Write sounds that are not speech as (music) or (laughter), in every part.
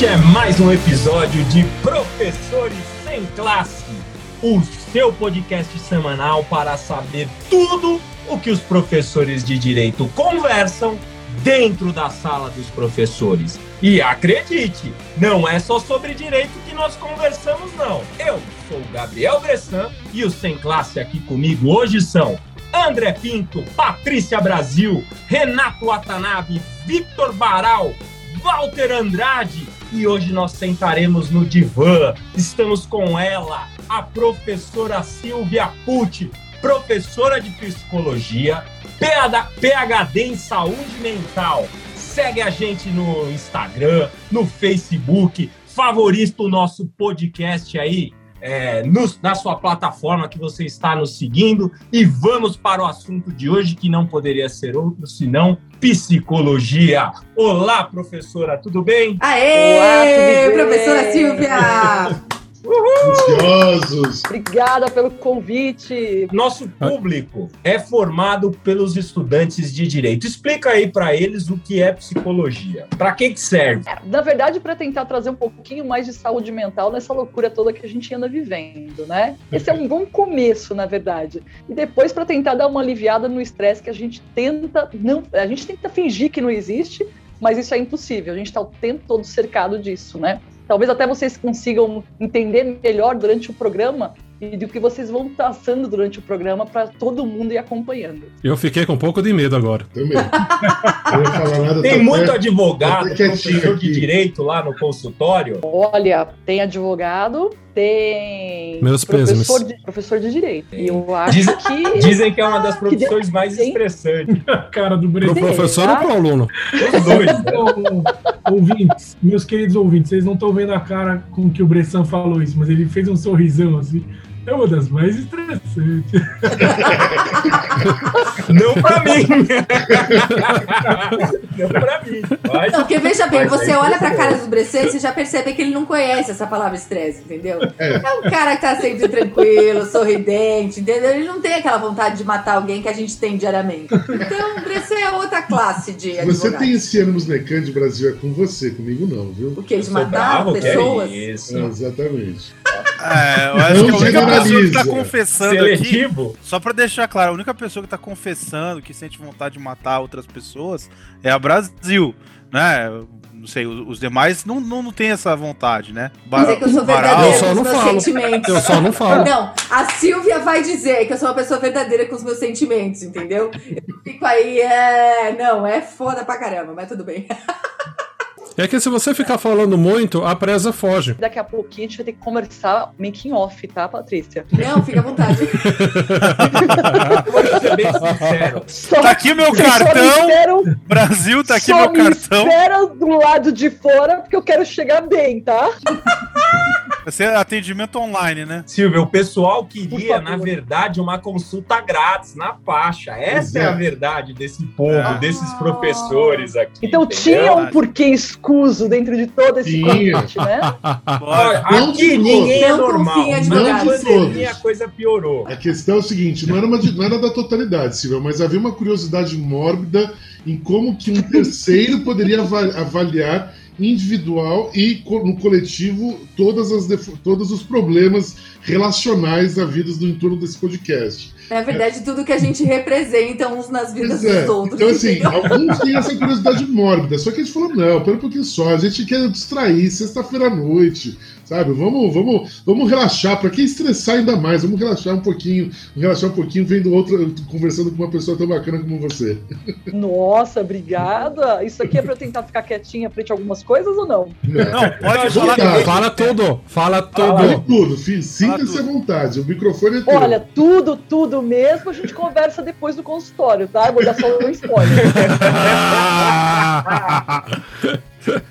Este é mais um episódio de Professores Sem Classe, o seu podcast semanal para saber tudo o que os professores de direito conversam dentro da sala dos professores. E acredite, não é só sobre direito que nós conversamos, não. Eu sou o Gabriel Bressan e os Sem Classe aqui comigo hoje são André Pinto, Patrícia Brasil, Renato Watanabe, Victor Baral, Walter Andrade e hoje nós sentaremos no divã. Estamos com ela, a professora Silvia Pucci, professora de psicologia, PhD em saúde mental. Segue a gente no Instagram, no Facebook, favorita o nosso podcast aí é, no, na sua plataforma que você está nos seguindo. E vamos para o assunto de hoje, que não poderia ser outro senão psicologia. Olá, professora, tudo bem? Aê, Olá, professora Silvia! (laughs) Ansiosos. Obrigada pelo convite. Nosso público é formado pelos estudantes de direito. Explica aí para eles o que é psicologia. Para que que serve? É, na verdade, para tentar trazer um pouquinho mais de saúde mental nessa loucura toda que a gente anda vivendo, né? Esse é um bom começo, na verdade. E depois para tentar dar uma aliviada no estresse que a gente tenta não, a gente tenta fingir que não existe, mas isso é impossível. A gente está o tempo todo cercado disso, né? Talvez até vocês consigam entender melhor durante o programa e do que vocês vão passando durante o programa para todo mundo ir acompanhando. Eu fiquei com um pouco de medo agora. Também. tem muito advogado, professor de direito lá no consultório? Olha, tem advogado, tem Meus professor de, professor de direito. E eu acho dizem, que. Dizem que é uma das profissões mais estressantes. (laughs) Cara do Brasil. Pro professor tá? ou pro aluno? Os dois. (laughs) Ouvintes, meus queridos ouvintes, vocês não estão vendo a cara com que o Bressan falou isso, mas ele fez um sorrisão assim. É uma das mais estressantes. (laughs) (laughs) Não pra mim. (laughs) não pra mim. Mas, não, porque veja bem, você olha pra cara do Bressan e você já percebe que ele não conhece essa palavra estresse, entendeu? É. é um cara que tá sempre tranquilo, sorridente, entendeu? Ele não tem aquela vontade de matar alguém que a gente tem diariamente. Então, o Bressan é outra classe de advogado. Você tem esse ano nos Necan Brasil, é com você, comigo não, viu? O quê? De matar bravo, pessoas? É isso. É, exatamente. É, eu acho que a única pessoa que tá confessando Seletivo. aqui, só pra deixar claro, a única pessoa que tá confessando que sente vontade de matar outras pessoas é a Brasil, né? Não sei, os demais não, não, não tem essa vontade, né? Bar dizer que eu sou verdadeira eu só não falo. sentimentos. Eu só não falo. Não, a Silvia vai dizer que eu sou uma pessoa verdadeira com os meus sentimentos, entendeu? Eu fico aí, é... Não, é foda pra caramba, mas tudo bem. (laughs) É que se você ficar falando muito, a presa foge. Daqui a pouquinho a gente vai ter que conversar making off, tá, Patrícia? Não, fica à vontade. (laughs) Vou ser bem sincero. Só, tá aqui meu cartão. Brasil, tá aqui meu cartão. Espera do lado de fora, porque eu quero chegar bem, tá? (laughs) Vai ser atendimento online, né? Silvia, o pessoal queria, na verdade, uma consulta grátis na faixa. Essa é. é. a verdade desse povo, ah. desses professores aqui. Então entendeu? tinha um porquê escuso dentro de todo esse convite, né? (laughs) aqui ninguém é normal. Não pandemia a coisa piorou. A questão é o seguinte, não era, uma, não era da totalidade, Silvia, mas havia uma curiosidade mórbida em como que um terceiro poderia avaliar individual e no coletivo todas as, todos os problemas relacionais à vida do entorno desse podcast. É verdade, tudo que a gente representa uns nas vidas é. dos outros. Então, assim, alguns têm essa curiosidade mórbida, só que a gente falou, não, pera um pouquinho só, a gente quer distrair, sexta-feira à noite, sabe? Vamos, vamos, vamos relaxar, para quem estressar ainda mais, vamos relaxar um pouquinho, relaxar um pouquinho vendo outra, conversando com uma pessoa tão bacana como você. (laughs) Nossa, obrigada! Isso aqui é para eu tentar ficar quietinha frente a algumas coisas ou não? Não, não pode falar. Fala tudo, fala tudo. Fala tudo, sinta-se à vontade, o microfone é teu. Olha, tudo, tudo mesmo, a gente conversa depois do consultório, tá? Eu vou dar só um spoiler.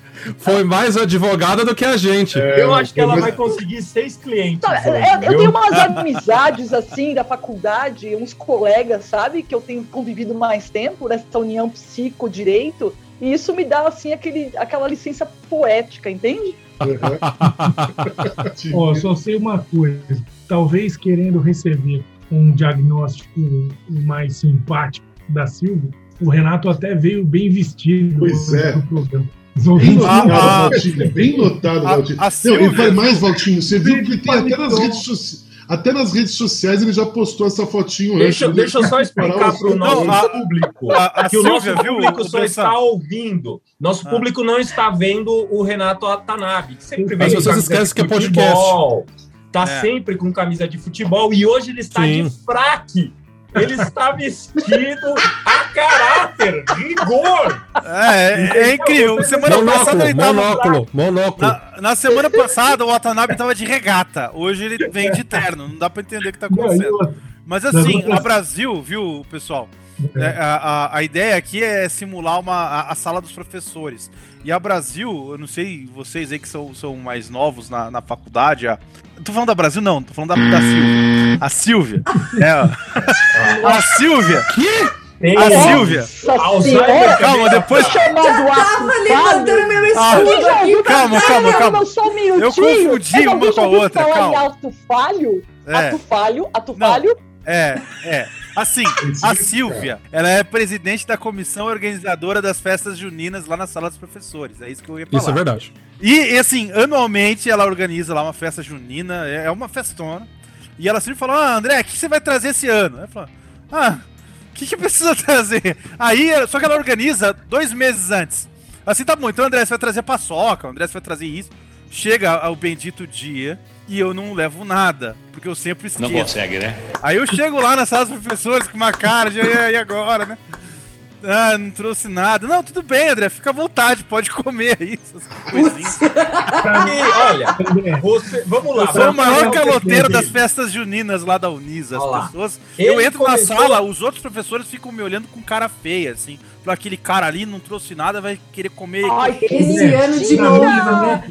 (laughs) (laughs) Foi mais advogada do que a gente. É, eu acho que ela vai conseguir seis clientes. Não, eu, eu, tenho umas amizades assim da faculdade, uns colegas, sabe, que eu tenho convivido mais tempo nessa união psico-direito, e isso me dá assim aquele, aquela licença poética, entende? (laughs) Ó, oh, só sei uma coisa. Talvez querendo receber um diagnóstico mais simpático da Silvia, o Renato até veio bem vestido pois é. programa. Bem notado, ah, Valtinho. Bem notado, Valtinho. Não, ele vai mais, Valtinho. Você viu que tem até nas redes sociais. Até nas redes sociais ele já postou essa fotinho deixa, antes. Deixa eu só explicar para o nosso não, público a, a que o nosso público só está ouvindo. Nosso ah. público não está vendo o Renato Atanabe, que sempre vem Mas vocês esquecem que é podcast. Tá é. sempre com camisa de futebol e hoje ele está Sim. de fraque ele está vestido a caráter, rigor. É, é, é incrível. Semana monóculo, passada ele tava. Monóculo, monóculo. Na, na, semana passada o Watanabe estava de regata. Hoje ele vem de terno. Não dá para entender o que está acontecendo. Mas assim, a Brasil, viu, pessoal? É, a, a, a, ideia aqui é simular uma, a, a, sala dos professores. E a Brasil, eu não sei vocês aí que são, são mais novos na, na faculdade. A, tô falando da Brasil, não, tô falando da, da Silvia. A Silvia. (laughs) é, a Silvia. Que? A Silvia. Alzheimer. Calma, depois. Eu tava levantando meu estúdio ah, aqui. Calma, calma, calma. Eu confundi uma com a outra. Calma. Ato falho? É. Ato falho? Falho? É, é. Assim, a Silvia, ela é presidente da comissão organizadora das festas juninas lá na sala dos professores. É isso que eu ia falar. Isso é verdade. E, assim, anualmente ela organiza lá uma festa junina, é, é uma festona. E ela sempre fala: Ah, André, o que você vai trazer esse ano? Ela fala: Ah, o que, que precisa (laughs) trazer? Aí, só que ela organiza dois meses antes. Assim tá bom, então André, você vai trazer paçoca, André, você vai trazer isso. Chega o bendito dia e eu não levo nada, porque eu sempre esqueço. Não consegue, né? Aí eu chego lá na sala dos professores com uma cara de e agora, né? Ah, não trouxe nada. Não, tudo bem, André, fica à vontade, pode comer aí, essas coisinhas. (laughs) olha, você, vamos lá. Eu sou o maior caloteiro das festas juninas lá da Unisa. As pessoas. eu entro começou... na sala, os outros professores ficam me olhando com cara feia, assim. Pra aquele cara ali não trouxe nada, vai querer comer. Ai, esse ano de novo.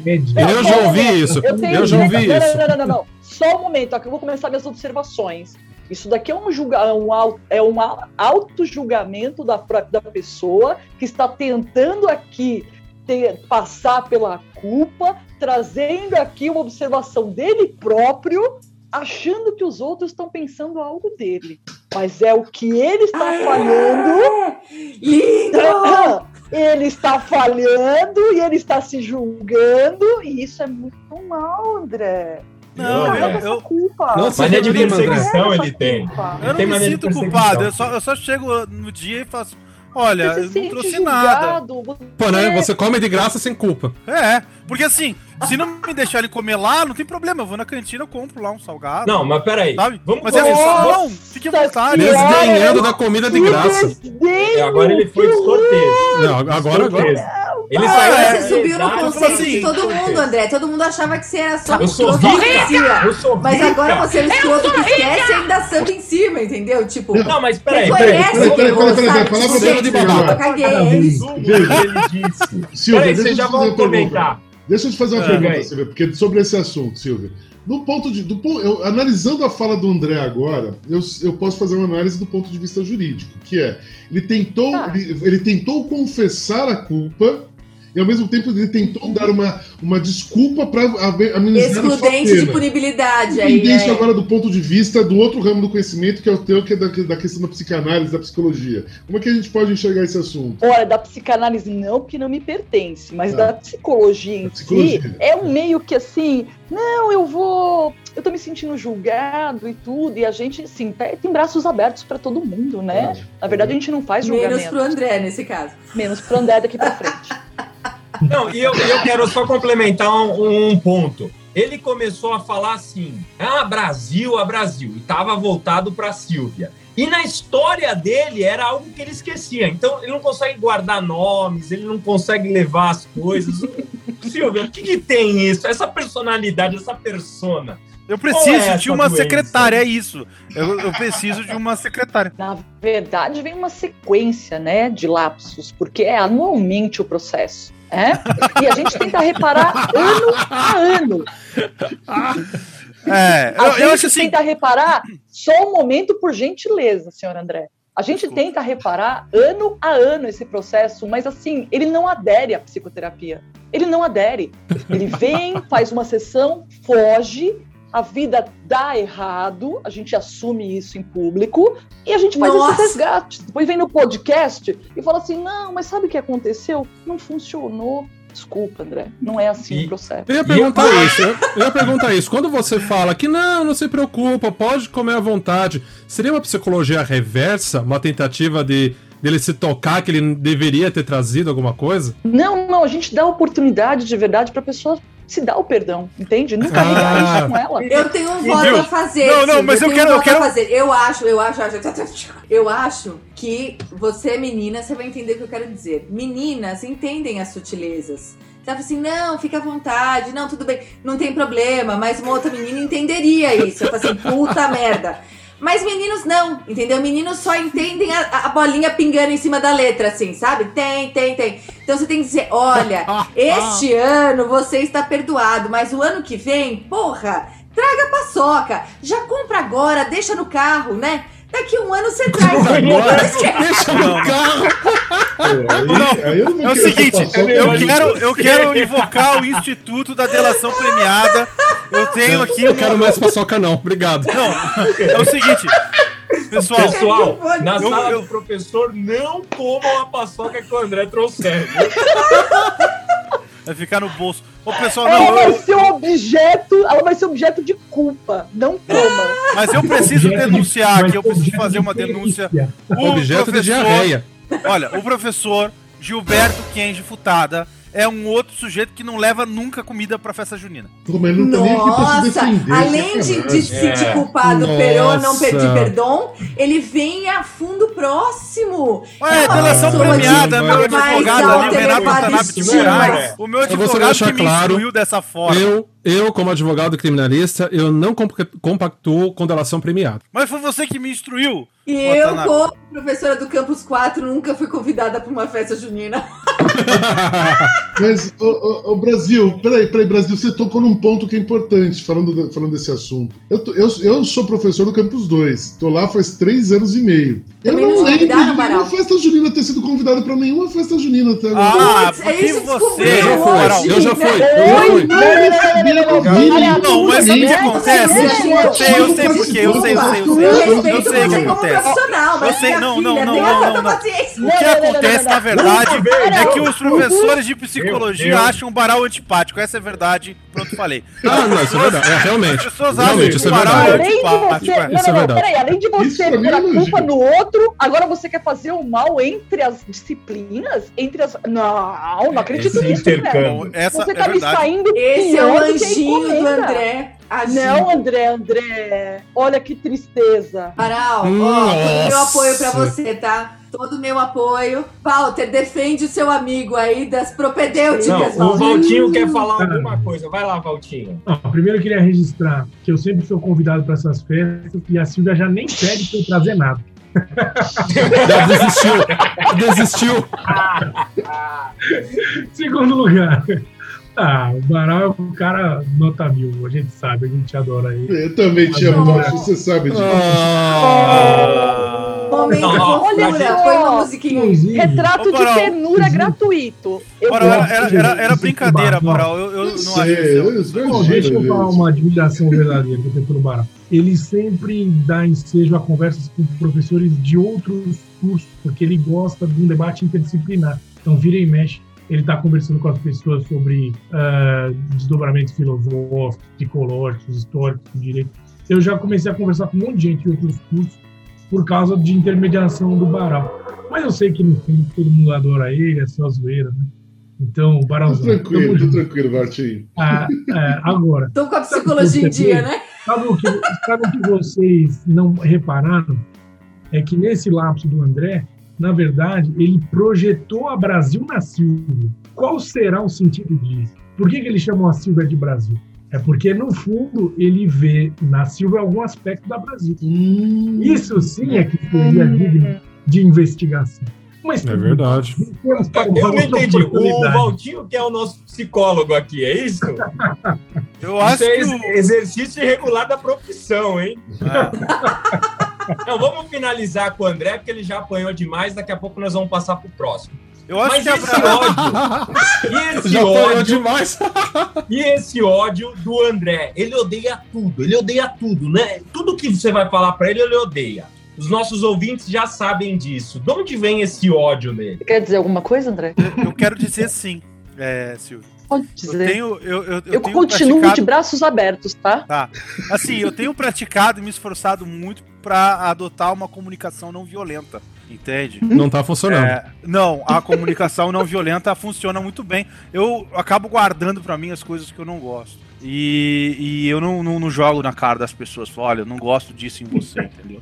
Eu já ouvi isso. Eu já ouvi isso. Não, não, não, não. Só um momento, ó, que eu vou começar minhas observações. Isso daqui é um, julga, um, é um auto-julgamento da, da pessoa que está tentando aqui ter, passar pela culpa, trazendo aqui uma observação dele próprio, achando que os outros estão pensando algo dele. Mas é o que ele está ah, falhando. Lindo! (laughs) Ele está falhando e ele está se julgando, e isso é muito mal, André. Não, eu, eu, culpa. Não, mania de perseguição ele tem. Eu não me sinto culpado, eu só, eu só chego no dia e faço. Olha, eu não trouxe julgado, nada. Pô, né? Você come de graça sem culpa. É, porque assim, se não me deixarem comer lá, não tem problema. Eu vou na cantina, eu compro lá um salgado. Não, mas peraí. Sabe? Vamos mas é só, não, fique à vontade. Desdenhando da comida de graça. É, agora ele foi descortês. Não, agora, agora. Ele ah, saiu. Você subiu no conceito assim, de todo mundo, André. Todo mundo achava que você era só eu sou rica, eu sou Mas agora você é o escroto que esquece e ainda samba em cima, entendeu? Tipo, não, mas peraí, peraí. Peraí, peraí, peraí. Palavra de babaca. Caguei. Ele disse. Silvia, deixa já vamos comentar. Deixa eu te fazer uma pergunta, Silvia, porque sobre esse assunto, Silvia. Do ponto de. Do, eu, analisando a fala do André agora, eu, eu posso fazer uma análise do ponto de vista jurídico, que é ele tentou, ah. ele, ele tentou confessar a culpa e ao mesmo tempo ele tentou dar uma, uma desculpa para amenizar Excludente de punibilidade. Aí, é. isso agora do ponto de vista do outro ramo do conhecimento, que é o teu, que é da, da questão da psicanálise, da psicologia. Como é que a gente pode enxergar esse assunto? Olha, da psicanálise não, porque não me pertence, mas ah, da psicologia em psicologia. si, é um meio que assim, não, eu vou, eu tô me sentindo julgado e tudo, e a gente, assim, tem braços abertos para todo mundo, né? Na verdade, a gente não faz julgamento. Menos pro André, nesse caso. Menos pro André daqui para frente. (laughs) Não, e eu, eu quero só complementar um, um, ponto. Ele começou a falar assim: ah, Brasil, a Brasil, e estava voltado para Silvia. E na história dele era algo que ele esquecia. Então ele não consegue guardar nomes, ele não consegue levar as coisas. (laughs) Silvia, o que, que tem isso? Essa personalidade, essa persona. Eu preciso é de uma doença? secretária, é isso. Eu, eu, preciso de uma secretária. Na verdade, vem uma sequência, né, de lapsos, porque é anualmente o processo. É? E a gente tenta reparar ano a ano. É, eu, a gente eu acho assim... tenta reparar só um momento por gentileza, senhor André. A gente Desculpa. tenta reparar ano a ano esse processo, mas assim, ele não adere à psicoterapia. Ele não adere. Ele vem, faz uma sessão, foge a vida dá errado, a gente assume isso em público e a gente faz Nossa. esse resgate. Depois vem no podcast e fala assim: não, mas sabe o que aconteceu? Não funcionou. Desculpa, André. Não é assim e, o processo. Eu ia perguntar e... isso. Eu, eu (laughs) ia perguntar isso. Quando você fala que não, não se preocupa, pode comer à vontade, seria uma psicologia reversa? Uma tentativa de dele se tocar que ele deveria ter trazido alguma coisa? Não, não, a gente dá oportunidade de verdade para pessoa se dar o perdão, entende? Nunca ah. isso com ela. Eu tenho um voto a fazer. Não, não, mas eu, eu quero, um eu quero fazer. Eu acho, eu acho, eu acho que você menina, você vai entender o que eu quero dizer. Meninas entendem as sutilezas. Você fala assim, não, fica à vontade, não, tudo bem, não tem problema, mas uma outra menina entenderia isso. Eu falo assim, puta merda. Mas meninos não, entendeu? Meninos só entendem a, a, bolinha pingando em cima da letra, assim, sabe? Tem, tem, tem. Então você tem que dizer: olha, (laughs) este ano você está perdoado, mas o ano que vem, porra, traga paçoca. Já compra agora, deixa no carro, né? Daqui um ano você traz. Agora, deixa no carro. Não, é o seguinte, eu quero, eu quero invocar o Instituto da Delação Premiada. Eu tenho aqui. Eu quero mais paçoca, não. Obrigado. Não, é o seguinte. Pessoal, Pessoal na eu, sala eu... do professor, não comam a paçoca que o André trouxer. Vai ficar no bolso. Ô, pessoal, não. Ela vai ser objeto, ela vai ser objeto de culpa, não coma. Mas eu preciso denunciar aqui, eu preciso fazer uma denúncia. O objeto professor, de diarreia. Olha, o professor Gilberto Kenji Futada é um outro sujeito que não leva nunca comida pra festa junina. Nossa, além de, de se é. sentir culpado por não pedir perdão, ele vem a fundo próximo. Ué, é delação premiada, meu advogado ali, o Renato Watanabe de Moraes. O meu advogado que me claro, instruiu dessa forma. Eu eu, como advogado criminalista, eu não compactuo com delação premiada. Mas foi você que me instruiu. E eu, como professora do Campus 4, nunca fui convidada para uma festa junina. (laughs) Mas, o, Brasil, peraí, peraí, Brasil, você tocou num ponto que é importante, falando, falando desse assunto. Eu, tô, eu, eu sou professor do Campus 2, estou lá faz três anos e meio. Eu Também não lembro de nenhuma festa junina ter sido convidado para nenhuma festa junina até agora. Ah, porque é isso você... Eu já fui, eu já fui, eu já fui. Não, mas sabe o que acontece? Eu sei, eu sei porque, eu sei, eu sei, eu sei. Eu sei o que acontece. Eu sei, não, não, não, não, não. O que acontece, na verdade, é que os professores de psicologia acham o Baral antipático. Essa é a verdade. Pronto, falei. Ah, não, isso é verdade. É, realmente. As pessoas acham que o Baral é antipático. Isso é verdade. Peraí, além de você pôr a culpa no outro, agora você quer fazer o mal entre as disciplinas? Entre as. Não, não acredito nisso, né? Você tá me saindo. Esse é o anjinho do André. Não, André, André. Olha que tristeza. Aral, ó, meu apoio pra você, tá? Todo o meu apoio. Walter, defende o seu amigo aí das propedêuticas. Não, o Valtinho quer falar alguma coisa. Vai lá, Valtinho. Não, primeiro eu queria registrar que eu sempre sou convidado para essas festas e a Silvia já nem pede para eu trazer nada. Já desistiu. Desistiu. (laughs) Segundo lugar, ah, o Baral é um cara nota mil, a gente sabe, a gente adora ele. Eu também te amo, você sabe disso. Ah. Momento fofura, foi uma musiquinha. Retrato de ternura gratuito. Baral, era, era, era brincadeira, Baral. Eu, eu, não sei, acho eu, Deixa eu falar uma admiração verdadeira que eu tenho pelo Baral. Ele sempre dá ensejo a conversas com professores de outros cursos, porque ele gosta de um debate interdisciplinar. Então, vira e mexe ele está conversando com as pessoas sobre uh, desdobramentos filosóficos, psicológicos, históricos, direito. Eu já comecei a conversar com um monte de gente em outros cursos por causa de intermediação do Baral. Mas eu sei que no fundo todo mundo adora ele, é só zoeira, né? Então, o Baral. Tô tranquilo, tô tranquilo, Martinho. Ah, é, agora. Tô com a psicologia em dia, né? Sabe o, que, sabe o que vocês não repararam? É que nesse lapso do André, na verdade, ele projetou a Brasil na Silvia. Qual será o sentido disso? Por que, que ele chamou a Silvia de Brasil? É porque, no fundo, ele vê na Silvia algum aspecto da Brasil. Hum. Isso sim é que seria digno de investigação. Mas, é verdade. Eu não entendi. O Valtinho, que é o nosso psicólogo aqui, é isso? (laughs) Eu acho isso é que... exercício irregular da profissão, hein? Não, vamos finalizar com o André, porque ele já apanhou demais. Daqui a pouco nós vamos passar pro próximo. Eu acho Mas que esse ódio. (laughs) e esse já ódio. demais. (laughs) e esse ódio do André. Ele odeia tudo. Ele odeia tudo, né? Tudo que você vai falar para ele, ele odeia. Os nossos ouvintes já sabem disso. De onde vem esse ódio nele? Quer dizer alguma coisa, André? Eu quero dizer sim. é, Silvio. Pode dizer. Eu, tenho, eu, eu, eu, eu tenho continuo praticado... de braços abertos, tá? Tá. Assim, eu tenho praticado e me esforçado muito para adotar uma comunicação não violenta. Entende? Não tá funcionando. É, não, a comunicação não violenta funciona muito bem. Eu acabo guardando para mim as coisas que eu não gosto. E, e eu não, não, não, jogo na cara das pessoas, falo, olha, eu não gosto disso em você, entendeu?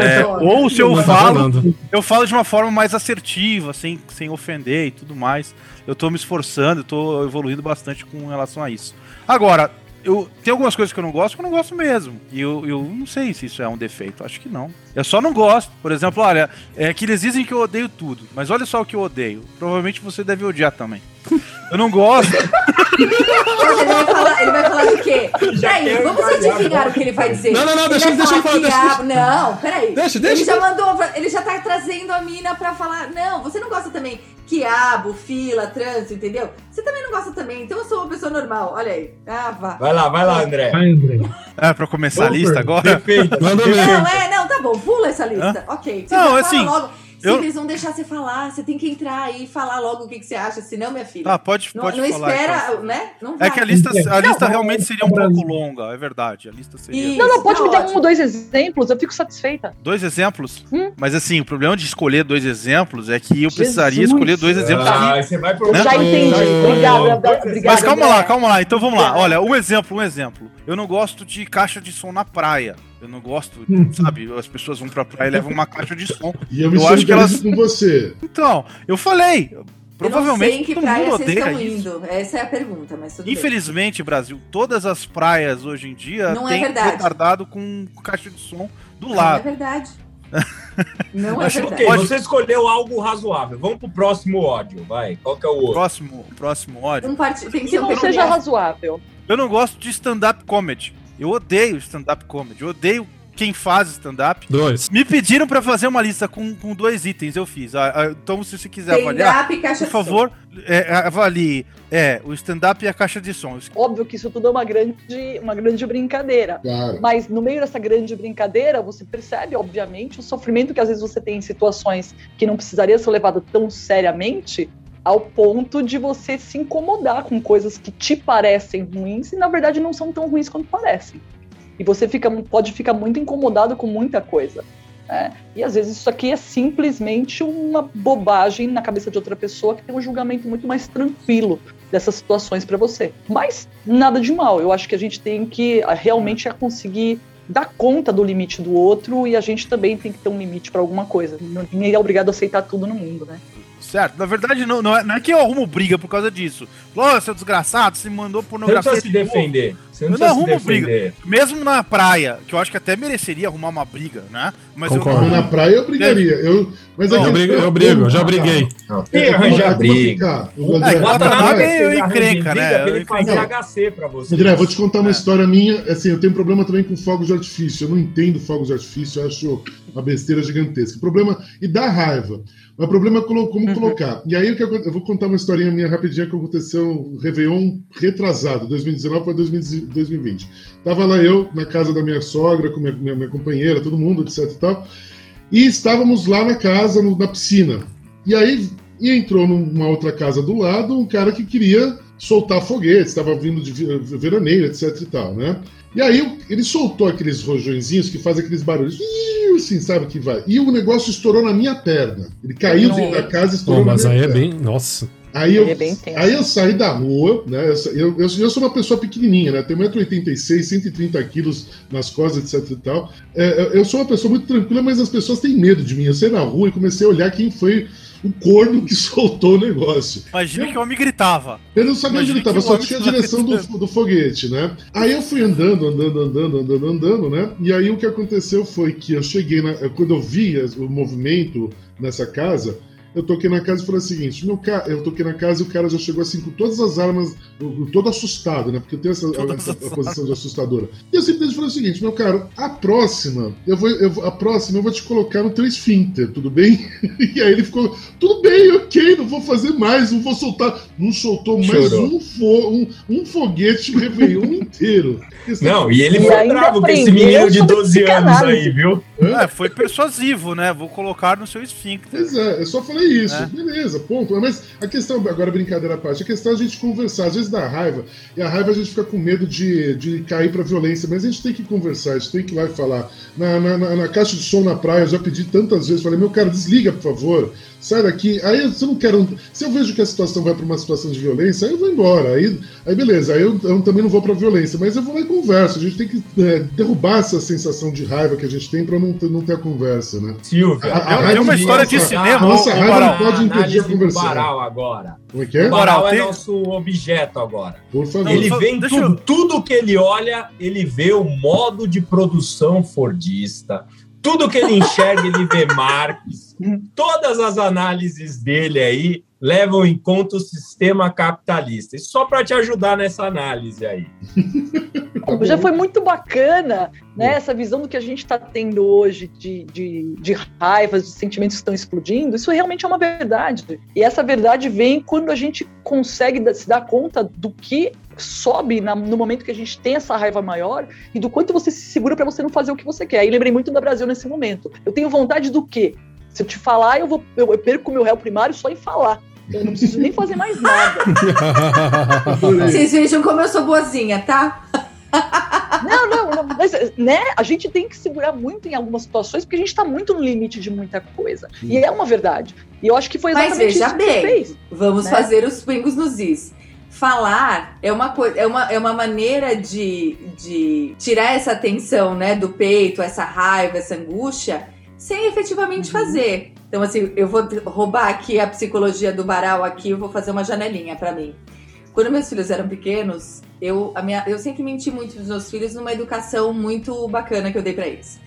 É, ou se eu tá falo, eu falo de uma forma mais assertiva, sem, sem ofender e tudo mais. Eu tô me esforçando, eu tô evoluindo bastante com relação a isso. Agora, eu tem algumas coisas que eu não gosto que eu não gosto mesmo. E eu, eu não sei se isso é um defeito. Acho que não. Eu só não gosto. Por exemplo, olha, é que eles dizem que eu odeio tudo. Mas olha só o que eu odeio. Provavelmente você deve odiar também. Eu não gosto. (laughs) ele, vai falar, ele vai falar do quê? Peraí, vamos adivinhar o que ele vai dizer. Não, não, não, deixa ele deixa eu falar. Deixa, Não, peraí. Deixa, deixa. Ele já mandou, ele já tá trazendo a mina pra falar. Não, você não gosta também. Quiabo, fila, trânsito, entendeu? Você também não gosta também, então eu sou uma pessoa normal. Olha aí. Ah, vá. Vai lá, vai lá, André. Vai, André. É, pra começar a lista agora? Depende. Não, é, não, tá bom, pula essa lista. Hã? Ok. Você não, assim. Logo. Eu... Sim, eles vão deixar você falar, você tem que entrar aí e falar logo o que, que você acha, senão, minha filha. Ah, pode, não, pode não falar. espera, então. né? Não vai. É que a lista, a lista não, realmente seria um pouco longa, é verdade. A lista seria. Isso, não, não, pode me dar um ou dois exemplos, eu fico satisfeita. Dois exemplos? Hum? Mas assim, o problema de escolher dois exemplos é que eu Jesus. precisaria escolher dois exemplos. Ah, que... você vai pro... né? Já entendi. Obrigada, obrigada. Mas calma lá, calma lá. Então vamos lá. Olha, um exemplo, um exemplo. Eu não gosto de caixa de som na praia. Eu não gosto, (laughs) sabe? As pessoas vão pra praia e levam uma caixa de som. (laughs) E eu me eu acho que elas com você. Então, eu falei. Provavelmente eu todo mundo odeia isso. Indo. Essa é a pergunta, mas tudo Infelizmente, bem. Brasil, todas as praias hoje em dia não é têm é retardado com caixa de som do não lado. (laughs) Não é verdade. Não é verdade. Okay, você escolheu algo razoável. Vamos pro próximo ódio, vai. Qual que é o outro? Próximo, próximo ódio. Um part... Tem que, que não seja razoável. Eu não gosto de stand-up comedy. Eu odeio stand-up comedy. Eu odeio quem faz stand-up. Dois. Me pediram para fazer uma lista com, com dois itens, eu fiz. Ah, ah, então, se você quiser avaliar, por favor, é, avalie é, o stand-up e a caixa de sons. Óbvio que isso tudo é uma grande, uma grande brincadeira. Claro. Mas no meio dessa grande brincadeira, você percebe, obviamente, o sofrimento que às vezes você tem em situações que não precisaria ser levado tão seriamente, ao ponto de você se incomodar com coisas que te parecem ruins e na verdade não são tão ruins quanto parecem. E você fica, pode ficar muito incomodado com muita coisa. Né? E às vezes isso aqui é simplesmente uma bobagem na cabeça de outra pessoa que tem um julgamento muito mais tranquilo dessas situações para você. Mas nada de mal. Eu acho que a gente tem que ah, realmente é conseguir dar conta do limite do outro e a gente também tem que ter um limite para alguma coisa. Ninguém é obrigado a aceitar tudo no mundo, né? Certo. Na verdade, não, não, é, não é que eu arrumo briga por causa disso. Ô, seu desgraçado, você mandou pornografia. Você não precisa se defender. Você não, eu não arrumo briga. Mesmo na praia, que eu acho que até mereceria arrumar uma briga, né? Mas Concordo. eu, na praia eu brigaria. Eu, mas não, eu, brigo, eu brigo, eu já briguei. Tem arranjar briga. É, Guatanaba é encrenca, né? Ele faz HC pra você. André, vou te contar uma é. história minha. Assim, eu tenho problema também com fogos de artifício. Eu não entendo fogos de artifício, eu acho uma besteira gigantesca. Problema. E dá raiva. Mas o problema é como uhum. colocar. E aí eu vou contar uma historinha minha rapidinha que aconteceu Réveillon retrasado, 2019 para 2020. Tava lá eu, na casa da minha sogra, com minha, minha, minha companheira, todo mundo, etc e tal. E estávamos lá na casa, no, na piscina. E aí e entrou numa outra casa do lado um cara que queria soltar foguetes, estava vindo de veraneio, etc e tal, né? E aí ele soltou aqueles rojõezinhos que fazem aqueles barulhos, assim, sabe que vai. E o negócio estourou na minha perna. Ele caiu dentro da casa e estourou na minha perna. Mas aí é bem, nossa. Aí eu, é aí eu saí da rua, né? Eu, eu, eu sou uma pessoa pequenininha, né? Tenho 1,86m, 130 quilos nas costas, etc e tal. É, eu sou uma pessoa muito tranquila, mas as pessoas têm medo de mim. Eu saí na rua e comecei a olhar quem foi o corno que (laughs) soltou o negócio. Imagina eu, que o homem gritava. Eu não sabia onde ele estava, só tinha a direção do, do foguete, né? Aí eu fui andando, andando, andando, andando, andando, né? E aí o que aconteceu foi que eu cheguei, na, quando eu vi o movimento nessa casa, eu toquei na casa e falei o seguinte: meu ca... eu toquei na casa e o cara já chegou assim com todas as armas, todo assustado, né? Porque eu tenho essa, essa posição de assustadora. E eu simplesmente falei o seguinte: meu caro, a próxima, eu vou, eu, a próxima eu vou te colocar no teu esfíncter, tudo bem? (laughs) E aí ele ficou, tudo bem, ok, não vou fazer mais, não vou soltar. Não soltou mais um, fo... um, um foguete Réveillon inteiro. Não, e ele foi bravo com esse menino de 12 anos aí, viu? É, foi persuasivo, né? Vou colocar no seu esfíncter. Pois é, eu só falei É isso, é. beleza, ponto. Mas a questão, agora brincadeira à parte, a questão é a gente conversar, às vezes dá raiva, e a raiva a gente fica com medo de, de cair pra violência, mas a gente tem que conversar, a gente tem que ir lá e falar. Na, na, na, na caixa de som na praia, eu já pedi tantas vezes, falei, meu cara, desliga, por favor sai daqui. Aí eu, se eu não quero. Se eu vejo que a situação vai para uma situação de violência, aí eu vou embora. Aí, aí beleza, aí eu, eu também não vou para violência, mas eu vou lá e converso. A gente tem que é, derrubar essa sensação de raiva que a gente tem para não, ter, não ter a conversa, né? Silvia, a, a é uma história de cinema. A nossa raiva não pode impedir a conversa. Baral agora. Como é que é? O Baral é nosso objeto agora. Por favor. Ele vê em tudo, eu... tudo que ele olha, ele vê o modo de produção fordista tudo que ele enxerga, ele vê Marx. Todas as análises dele aí levam em conta o sistema capitalista. E só para te ajudar nessa análise aí. Já foi muito bacana né, essa visão do que a gente está tendo hoje de, de, de raivas, de sentimentos que estão explodindo. Isso realmente é uma verdade. E essa verdade vem quando a gente consegue se dar conta do que sobe na, no momento que a gente tem essa raiva maior e do quanto você se segura para você não fazer o que você quer. Aí lembrei muito do Brasil nesse momento. Eu tenho vontade do quê? Se eu te falar, eu vou eu, eu perco meu réu primário só em falar. Eu não preciso nem fazer mais nada. (laughs) Vocês vejam como eu sou boazinha, tá? Não, não, não, mas, né? A gente tem que segurar muito em algumas situações porque a gente está muito no limite de muita coisa. Sim. E é uma verdade. E eu acho que foi exatamente mas veja isso que bem, fez. Vamos né? fazer os pingos nos is falar é uma coisa, é uma, é uma maneira de, de tirar essa tensão, né, do peito, essa raiva, essa angústia, sem efetivamente uhum. fazer. Então, assim, eu vou roubar aqui a psicologia do Baral aqui, eu vou fazer uma janelinha para mim. Quando meus filhos eram pequenos, eu, a minha, eu sempre menti muito dos meus filhos numa educação muito bacana que eu dei para eles.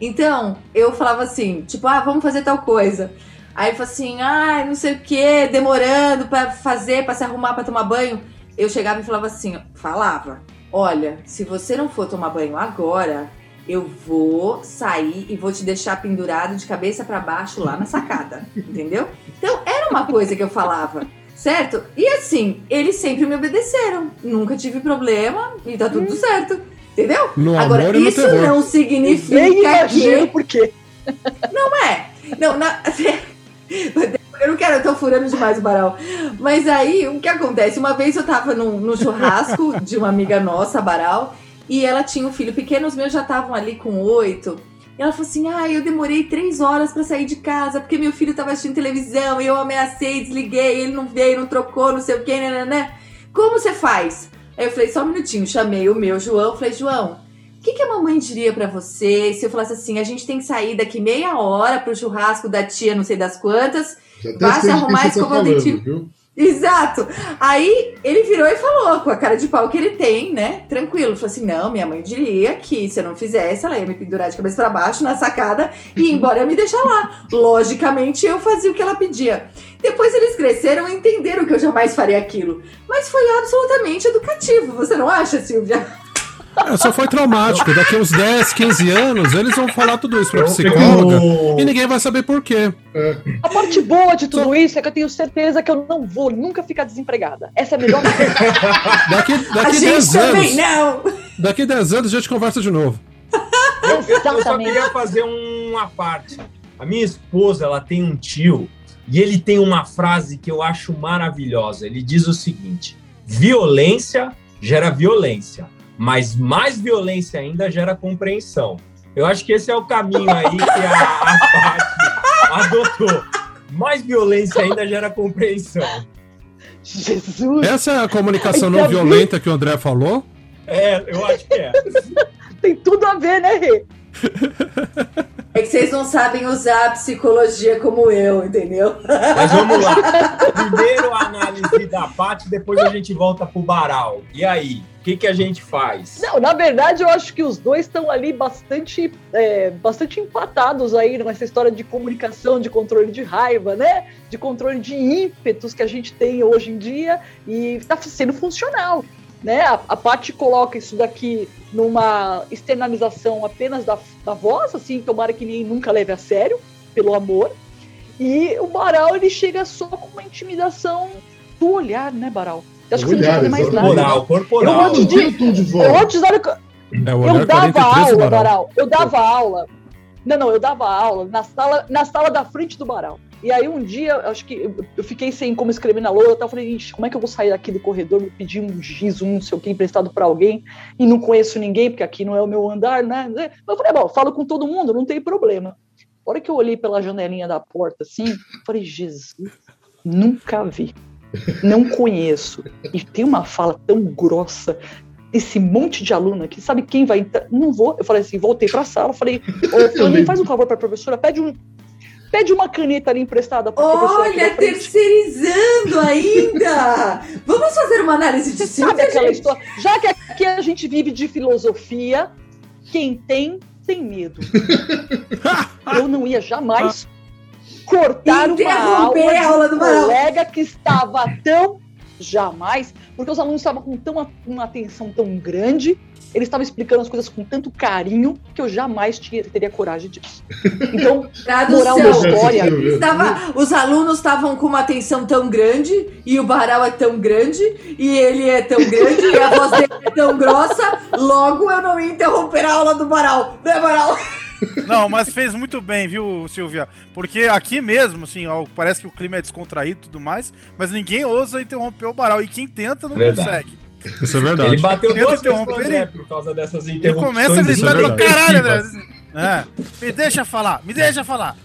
Então, eu falava assim, tipo, ah, vamos fazer tal coisa. Aí falou assim, ah, não sei o que, demorando para fazer, para se arrumar para tomar banho. Eu chegava e falava assim, falava, olha, se você não for tomar banho agora, eu vou sair e vou te deixar pendurado de cabeça para baixo lá na sacada, entendeu? Então era uma coisa que eu falava, certo? E assim, eles sempre me obedeceram, nunca tive problema e tá tudo hum. certo, entendeu? No Agora isso não significa que por quê? Não é. Não, na... (laughs) Eu não quero, eu tô furando demais o baral. Mas aí, o que acontece? Uma vez eu tava num, num churrasco (laughs) de uma amiga nossa, Baral, e ela tinha um filho pequeno, os meus já estavam ali com oito. E ela falou assim: Ah, eu demorei três horas para sair de casa porque meu filho tava assistindo televisão e eu ameacei, desliguei, ele não veio, não trocou, não sei o que, né, né, né. Como você faz? Aí eu falei: Só um minutinho, chamei o meu João, falei: João, o que, que, a mamãe diria para você se eu falasse assim: a gente tem que sair daqui meia hora pro churrasco da tia, não sei das quantas, vá se arrumar e escovar o dentinho. Exato. Aí ele virou e falou, com a cara de pau que ele tem, né? Tranquilo. Falou assim: não, minha mãe diria que se eu não fizesse, ela ia me pendurar de cabeça para baixo na sacada e ir embora me deixar lá. Logicamente, eu fazia o que ela pedia. Depois eles cresceram e entenderam que eu jamais faria aquilo. Mas foi absolutamente educativo, você não acha, Silvia? É, só foi traumático. Daqui uns 10, 15 anos, eles vão falar tudo isso pra psicóloga e ninguém vai saber por quê. É. A parte boa de tudo isso é que eu tenho certeza que eu não vou nunca ficar desempregada. Essa é a melhor coisa. (laughs) daqui, daqui 10 anos. Não. Daqui 10 anos a gente conversa de novo. Eu, eu só queria fazer uma parte. A minha esposa, ela tem um tio e ele tem uma frase que eu acho maravilhosa. Ele diz o seguinte: violência gera violência mas mais violência ainda gera compreensão. Eu acho que esse é o caminho aí que a, a parte adotou. Mais violência ainda gera compreensão. Jesus! Essa é a comunicação não violenta que o André falou? É, eu acho que é. Tem tudo a ver, né, Rê? É que vocês não sabem usar a psicologia como eu, entendeu? Mas vamos lá. Primeiro a análise da parte, depois a gente volta pro Baral. E aí? Que, que a gente faz? Não, na verdade, eu acho que os dois estão ali bastante, é, bastante empatados aí nessa história de comunicação, de controle de raiva, né? De controle de ímpetos que a gente tem hoje em dia e está sendo funcional. Né? A, a Paty coloca isso daqui numa externalização apenas da, da voz, assim, tomara que ninguém nunca leve a sério, pelo amor. E o Baral, ele chega só com uma intimidação do olhar, né, Baral? Eu acho que você não precisa mais nada. Corporal, corporal. Eu antes, de, eu antes olha, é, eu dava aula, Baral. Eu dava aula. Não, não, eu dava aula na sala, na sala da frente do Baral. E aí um dia, acho que eu fiquei sem como escrever na lousa, eu falei, como é que eu vou sair daqui do corredor, me pedir um giz, um não sei o que, emprestado para alguém, e não conheço ninguém, porque aqui não é o meu andar, né? Eu falei, bom, falo com todo mundo, não tem problema. A hora que eu olhei pela janelinha da porta, assim, falei, Jesus, nunca vi, não conheço. E tem uma fala tão grossa, esse monte de aluno aqui, sabe quem vai entrar? Não vou. Eu falei assim, voltei para a sala, falei, (laughs) ô, faz um favor para a professora, pede um, Pede uma caneta ali emprestada para Olha, terceirizando ainda! (laughs) Vamos fazer uma análise de Sabe aquela história? Já que aqui a gente vive de filosofia, quem tem, tem medo. (laughs) Eu não ia jamais cortar uma aula, a aula do um colega que estava tão jamais, porque os alunos estavam com tão, uma atenção tão grande ele estava explicando as coisas com tanto carinho que eu jamais tinha, teria coragem disso. Então, (laughs) moral da história. Estava, os alunos estavam com uma atenção tão grande, e o Baral é tão grande, e ele é tão grande, e a voz dele é tão grossa, logo eu não ia interromper a aula do Baral. Né, Baral? Não, mas fez muito bem, viu, Silvia? Porque aqui mesmo, assim, ó, parece que o clima é descontraído e tudo mais, mas ninguém ousa interromper o Baral. E quem tenta não Verdade. consegue. Isso é verdade. Ele bateu duas vezes né, por causa dessas interrupções. Ele começa a gritar é caralho, né? É. Me deixa falar, me deixa falar.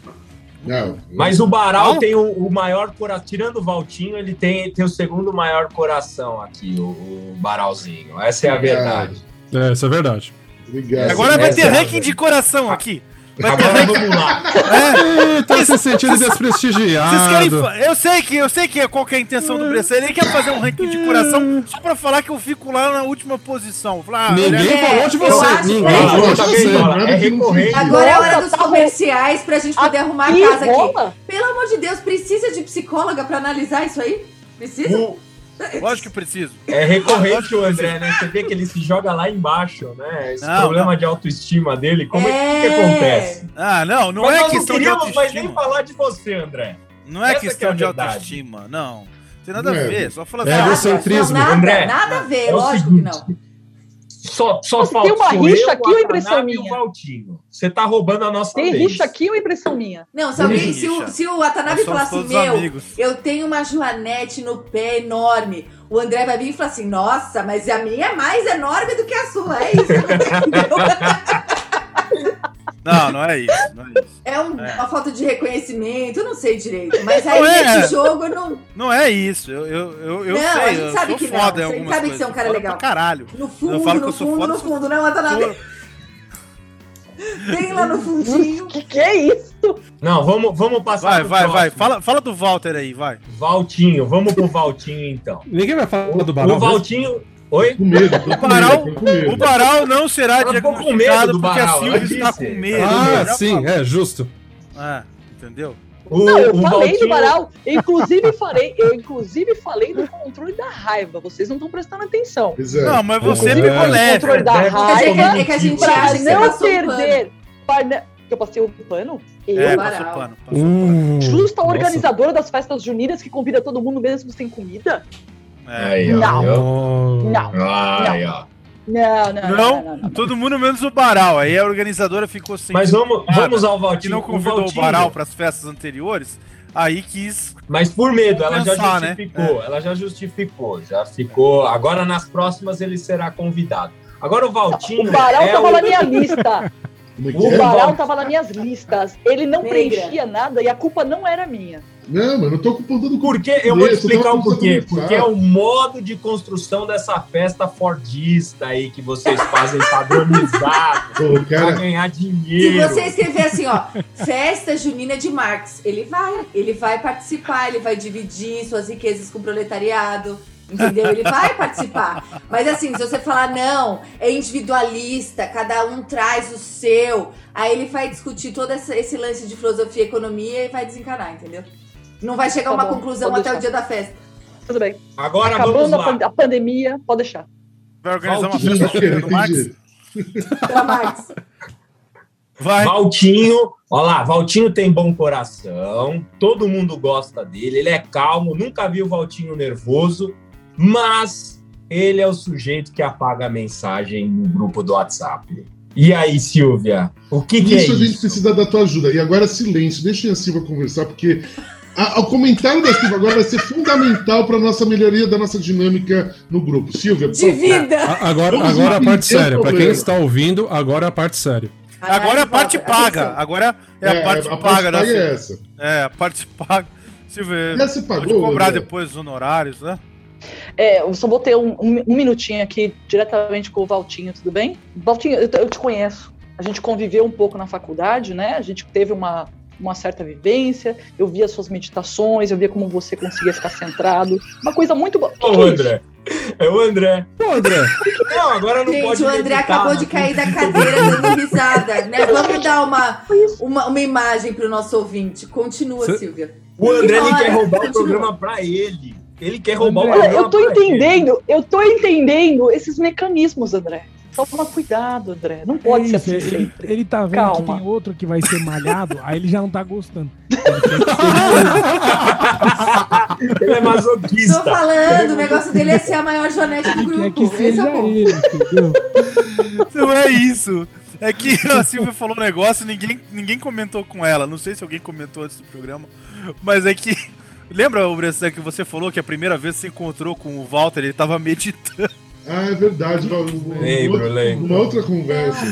Não, Mas o Baral não? tem o, o, maior coração. Tirando o Valtinho, ele tem, tem o segundo maior coração aqui, o, o Baralzinho. Essa é a verdade. É, essa é verdade. Obrigado. Agora vai ter é ranking de coração aqui. Agora vamos lá. É, tá se sentindo desprestigiado. Querem, eu sei que eu sei que é qual que é a intenção do Bressan. Ele quer fazer um ranking de coração só pra falar que eu fico lá na última posição. Falar, ah, Ninguém é, falou de você. Ninguém falou de você. É recorrente. Agora é hora dos comerciais pra gente poder arrumar a casa aqui. Pelo amor de Deus, precisa de psicóloga pra analisar isso aí? Precisa? Lógico que preciso. É recorrente o André, né? Você vê que ele se joga lá embaixo, né? Esse não, problema não. de autoestima dele, como é... é que, que acontece? Ah, não, não Mas é questão de autoestima. Mas nem falar de você, André. Não é Essa questão que é de autoestima, não. Tem nada a é. ver, só falar é assim. É egocentrismo. Nada, André, nada a ver, é lógico que não. Só, só falta tem uma rixa aqui ou impressão minha? Valtinho. Você tá roubando a nossa Tem vez. rixa aqui ou impressão minha? Não, se, alguém, se, o, se o Watanabe falar assim, meu, amigos. eu tenho uma joanete no pé enorme, o André vai vir e falar assim, nossa, mas a minha é mais enorme do que a sua, é isso. (laughs) Não, não é isso. Não é, isso. é, um, é. uma falta de reconhecimento, eu não sei direito. Mas aí não é. nesse jogo eu não. Não é isso. Eu, eu, eu, eu não, sei. A gente sabe que não. Você sabe coisas. que você é um cara legal. Caralho. No fundo, eu falo no fundo, foda, no fundo, não é nada. Bem lá no fundinho. (laughs) que, que é isso? Não, vamos, vamos passar. Vai, vai, vai. Fala, fala do Walter aí, vai. Valtinho, vamos pro Valtinho então. Ninguém vai falar o, do Barão. O Valtinho. Oi? Com medo, o, Baral, o Baral não será eu diagnosticado porque a Silvia está com medo. Ah, sim, é justo. É, entendeu? O, não, eu falei Valtinho... do Baral. Inclusive falei, eu inclusive falei do controle da raiva. Vocês não estão prestando atenção. Exato. Não, mas você é. ficou leve. controle da raiva. É que a gente que não perder. Para, eu passei o pano? Eu, é, passou pano. Passou hum, Justa organizadora das festas juninas que convida todo mundo mesmo sem comida? É, não. Não. Não. Ai, ó. Não, não, não, não, não, Todo mundo menos o Baral. Aí a organizadora ficou sem. Mas vamos, vamos ao Valtinho. Que não convidou o, Valtinho. o Baral para as festas anteriores. Aí quis. Mas por medo, ela pensar, já né? justificou. Né? Ela já justificou. Já ficou. Agora nas próximas ele será convidado. Agora o Valtinho. O Baral é tava o... na minha lista. (laughs) O Baral tava nas minhas listas. Ele não Negra. preenchia nada e a culpa não era minha. Não, mas não tô culpando do Porque eu vou explicar o porquê. Porque é o modo de construção dessa festa fordista aí que vocês fazem padronizado Pô, cara... pra ganhar dinheiro. Se você escrever assim, ó, festa junina de Marx, ele vai, ele vai participar, ele vai dividir suas riquezas com o proletariado. Entendeu? Ele vai participar. Mas assim, se você falar, não, é individualista, cada um traz o seu, aí ele vai discutir todo esse lance de filosofia e economia e vai desencanar, entendeu? Não vai chegar a tá uma bom, conclusão até o dia da festa. Tudo bem. Agora Acabando vamos lá. A, pandemia, pode deixar. Vai organizar uma festa do Max? Pra Max. Vai. Valtinho, olha lá, Valtinho tem bom coração, todo mundo gosta dele, ele é calmo, nunca vi o Valtinho nervoso, mas ele é o sujeito que apaga a mensagem no grupo do WhatsApp. E aí, Silvia? O que, que isso é isso? a gente precisa da tua ajuda. E agora, silêncio. Deixa a Silvia conversar, porque a, o comentário da Silvia agora vai ser fundamental para nossa melhoria da nossa dinâmica no grupo. Silvia, De vida! agora, agora a parte séria. Para quem está ouvindo, agora é a parte séria. Agora é a parte paga. Agora é a é, parte a paga. Parte paga é essa. É, a parte paga. Silvia, Já se pagou, cobrar né? depois os honorários, né? É, eu só vou ter um, um, um, minutinho aqui diretamente com o Valtinho, tudo bem? Valtinho, eu, eu te conheço. A gente conviveu um pouco na faculdade, né? A gente teve uma, uma certa vivência, eu via suas meditações, eu via como você conseguia ficar centrado. Uma coisa muito boa. Ô, André. É o André. Ô, André. Não, agora não Gente, pode. o André meditar, acabou de cair da cadeira dando risada, né? Vamos dar uma, uma, uma imagem para o nosso ouvinte. Continua. Silvia. O André ele quer roubar Continua. o programa para ele. Ele quer roubar André, o programa. Eu tô entendendo, ele. eu tô entendendo esses mecanismos, André. Toma cuidado, André. Não pode é ser assim ele, sempre. Ele tá vendo Calma. que tem outro que vai ser malhado, aí ele já não tá gostando. (laughs) ele é masoquista. Tô falando, o negócio dele é ser a maior janete do grupo. Quer que seja é ele, entendeu? Não é isso. É que a Silvia falou um negócio e ninguém, ninguém comentou com ela. Não sei se alguém comentou antes do programa, mas é que. Lembra, Bressan, que você falou que a primeira vez que você encontrou com o Walter, ele tava meditando. Ah, é verdade. Uma, lembro, lembro. Uma outra conversa.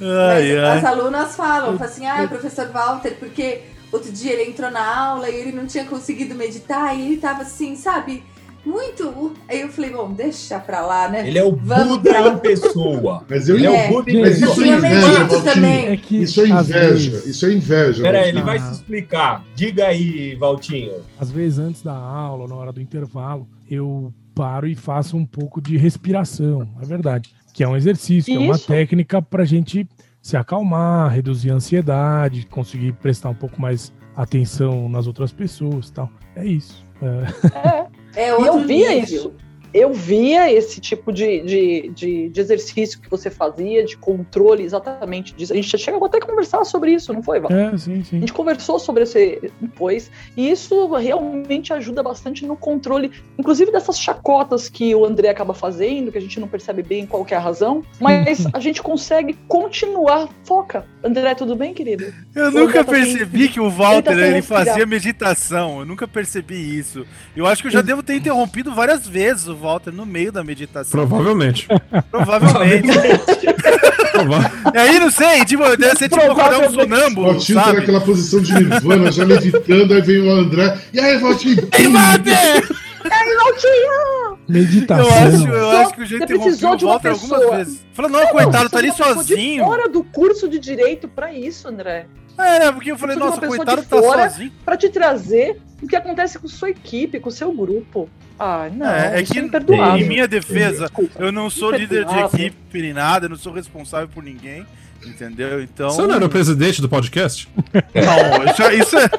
Ai, ai. As alunas falam, falam assim, ah, professor Walter, porque outro dia ele entrou na aula e ele não tinha conseguido meditar e ele tava assim, sabe? Muito. Aí eu falei, bom, deixa pra lá, né? Ele é o Buda em pessoa. (laughs) Mas eu ele é, é o Buda em pessoa. Isso é inveja. É que, isso é inveja. Isso é inveja. Peraí, ele vai se explicar. Diga aí, Valtinho. Às vezes, antes da aula, na hora do intervalo, eu paro e faço um pouco de respiração, é verdade. Que é um exercício, Isso. é uma técnica para a gente se acalmar, reduzir a ansiedade, conseguir prestar um pouco mais atenção nas outras pessoas tal. É isso. É, é outro eu via nível. isso eu via esse tipo de, de, de, de, exercício que você fazia, de controle exatamente disso. A gente chegou até a conversar sobre isso, não foi, Val? É, sim, sim. A gente conversou sobre esse depois, e isso realmente ajuda bastante no controle, inclusive dessas chacotas que o André acaba fazendo, que a gente não percebe bem qual é a razão, mas (laughs) a gente consegue continuar. Foca. André, tudo bem, querido? Eu nunca tá percebi que o Walter ele, tá ele fazia meditação. Eu nunca percebi isso. Eu acho que eu já devo ter interrompido várias vezes o Walter no meio da meditação. Provavelmente. (laughs) Provavelmente. (laughs) e aí, não sei, tipo, deve ser tipo acordar um sonâmbulo. O Valtinho tá naquela posição de Nirvana, já levitando, aí vem o André. E aí, Valtinho? Ei, Walter! Ei, Valtinho! Meditação. Eu acho, eu acho que o jeito interrompeu o Walter algumas vezes. Falando, não, coitado, tá ali sozinho. fora do curso de direito pra isso, André. É, né? Porque eu falei, nossa, coitado tá sozinho. Pra te trazer o que acontece com sua equipe, com o seu grupo. Ah, não. É, é que é em minha defesa, Desculpa, eu não sou líder de equipe nem nada, eu não sou responsável por ninguém. Entendeu? Então. Você não era o presidente do podcast? (laughs) Não, isso, isso é.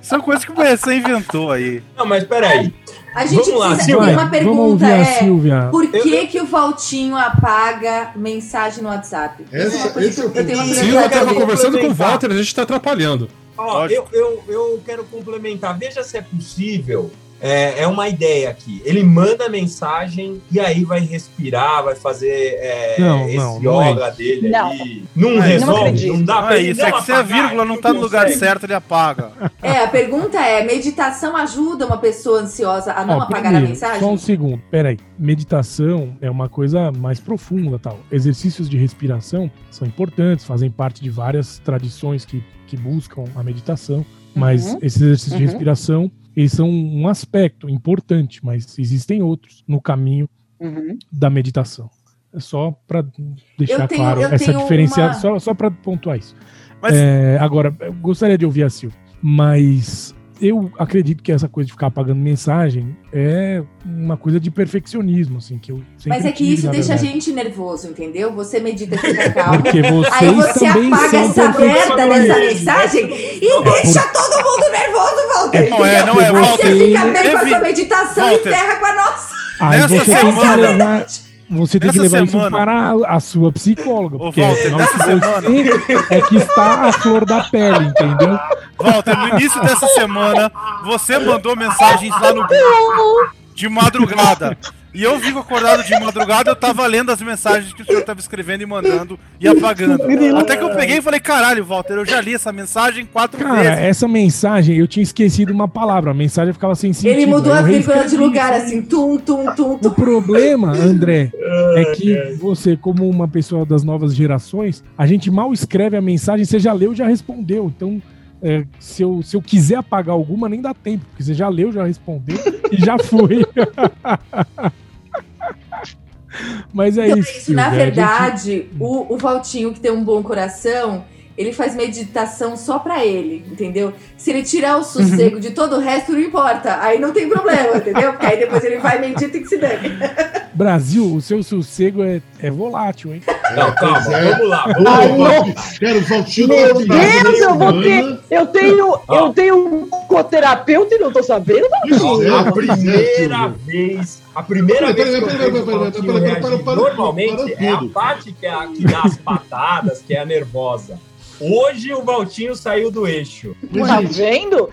Isso é coisa que você inventou aí. Não, mas peraí. A gente Vamos lá, Silvia. Uma pergunta é: por que, que o Valtinho apaga mensagem no WhatsApp? Essa, esse é o eu tenho Silvia estava conversando com o Walter, a gente está atrapalhando. Ó, eu, eu, eu quero complementar. Veja se é possível é, é uma ideia aqui. Ele manda mensagem e aí vai respirar, vai fazer é, não, esse não, yoga não é dele não. ali. Não resolve, não, não dá pra é isso. É que se a vírgula não tá no lugar certo, ele apaga. É, a pergunta é: meditação ajuda uma pessoa ansiosa a não Ó, apagar primeiro, a mensagem? Só um segundo, peraí. Meditação é uma coisa mais profunda tal. Exercícios de respiração são importantes, fazem parte de várias tradições que, que buscam a meditação. Mas uhum. esses exercícios uhum. de respiração eles são um aspecto importante, mas existem outros no caminho uhum. da meditação. É só para deixar tenho, claro essa diferença, uma... só, só para pontuar isso. Mas... É, agora, eu gostaria de ouvir a Silvia, mas eu acredito que essa coisa de ficar apagando mensagem é uma coisa de perfeccionismo, assim, que eu Mas é que tive, isso deixa a gente nervoso, entendeu? Você medita, fica calmo. Aí você apaga essa merda dessa mensagem e deixa todo mundo nervoso, Walter. Não é, não é, Walter. Você fica bem com a sua meditação Walter. e enterra com a nossa. Aí Nessa você semana... tem que levar você tem que levar semana... isso para a sua psicóloga. Porque Walter, nessa semana... é que está a flor da pele, entendeu? Walter, no início dessa semana, você mandou mensagens lá no grupo de madrugada. E eu vivo acordado de madrugada, eu tava lendo as mensagens que o senhor tava escrevendo e mandando e apagando. Até que eu peguei e falei, caralho, Walter, eu já li essa mensagem quatro Cara, vezes. essa mensagem, eu tinha esquecido uma palavra, a mensagem ficava sem sentido. Ele mudou a vírgula de lugar, assim, tum, tum, tum, tum. O problema, André, é que você, como uma pessoa das novas gerações, a gente mal escreve a mensagem, você já leu, já respondeu. Então, é, se, eu, se eu quiser apagar alguma, nem dá tempo, porque você já leu, já respondeu e já foi. (laughs) Mas é Então, isso. isso, na verdade, gente- o, o Valtinho, que tem um bom coração, ele faz meditação só pra ele, entendeu? Se ele tirar o sossego (laughs) de todo o resto, não importa. Aí não tem problema, entendeu? Porque aí depois ele vai, medita e que se dane. Brasil, o seu sossego é, é volátil, hein? (laughs) Não, calma, é. vamos lá. Vamos lá. Valtinho, Cara, o Valtinho Meu tá Deus, eu vou ter. Eu tenho, Ó. eu tenho um coterapeuta e não tô sabendo. Pois é, A é, primeira vez. A primeira vez que eu vejo normalmente é a parte que, é a, que dá as patadas, que é a nervosa. Hoje o Valtinho saiu do eixo. Tá vendo?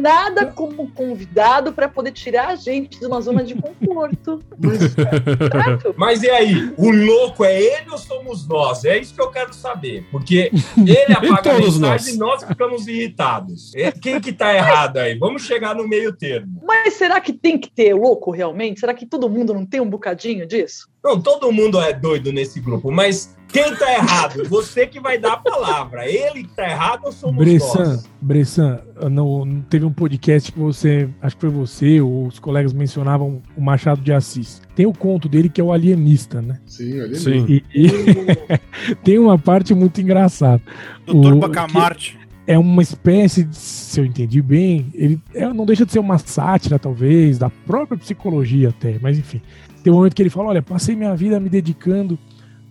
Nada como convidado para poder tirar a gente de uma zona de conforto. (laughs) mas certo? Mas e aí? O louco é ele ou somos nós? É isso que eu quero saber. Porque ele (laughs) apaga a todos mensagem nós. e nós ficamos irritados. É, Quem que tá errado aí? Vamos chegar no meio termo. Mas será que tem que ter louco realmente? Será que todo mundo não tem um bocadinho disso? Não, todo mundo é doido nesse grupo, mas quem tá errado? Você que vai dar a palavra. Ele que tá errado ou somos Bressan, nós? Bressan, não, não teve um podcast que você, acho que foi você ou os colegas mencionavam o Machado de Assis. Tem o conto dele que é o alienista, né? sim, olha Sim. E, e (laughs) tem uma parte muito engraçada. Doutor O- Bacamarte. É uma espécie, de, se eu entendi bem, ele é, não deixa de ser uma sátira, talvez, da própria psicologia até, mas enfim. Tem um momento que ele fala: olha, passei minha vida me dedicando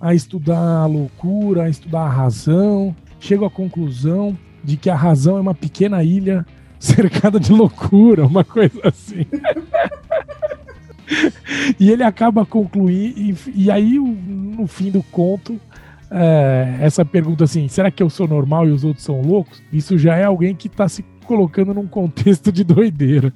a estudar a loucura, a estudar a razão. Chego à conclusão de que a razão é uma pequena ilha (laughs) cercada de loucura, uma coisa assim. (laughs) e ele acaba concluindo, e, e aí no fim do conto, é, essa pergunta assim: será que eu sou normal e os outros são loucos? Isso já é alguém que está se colocando num contexto de doideira.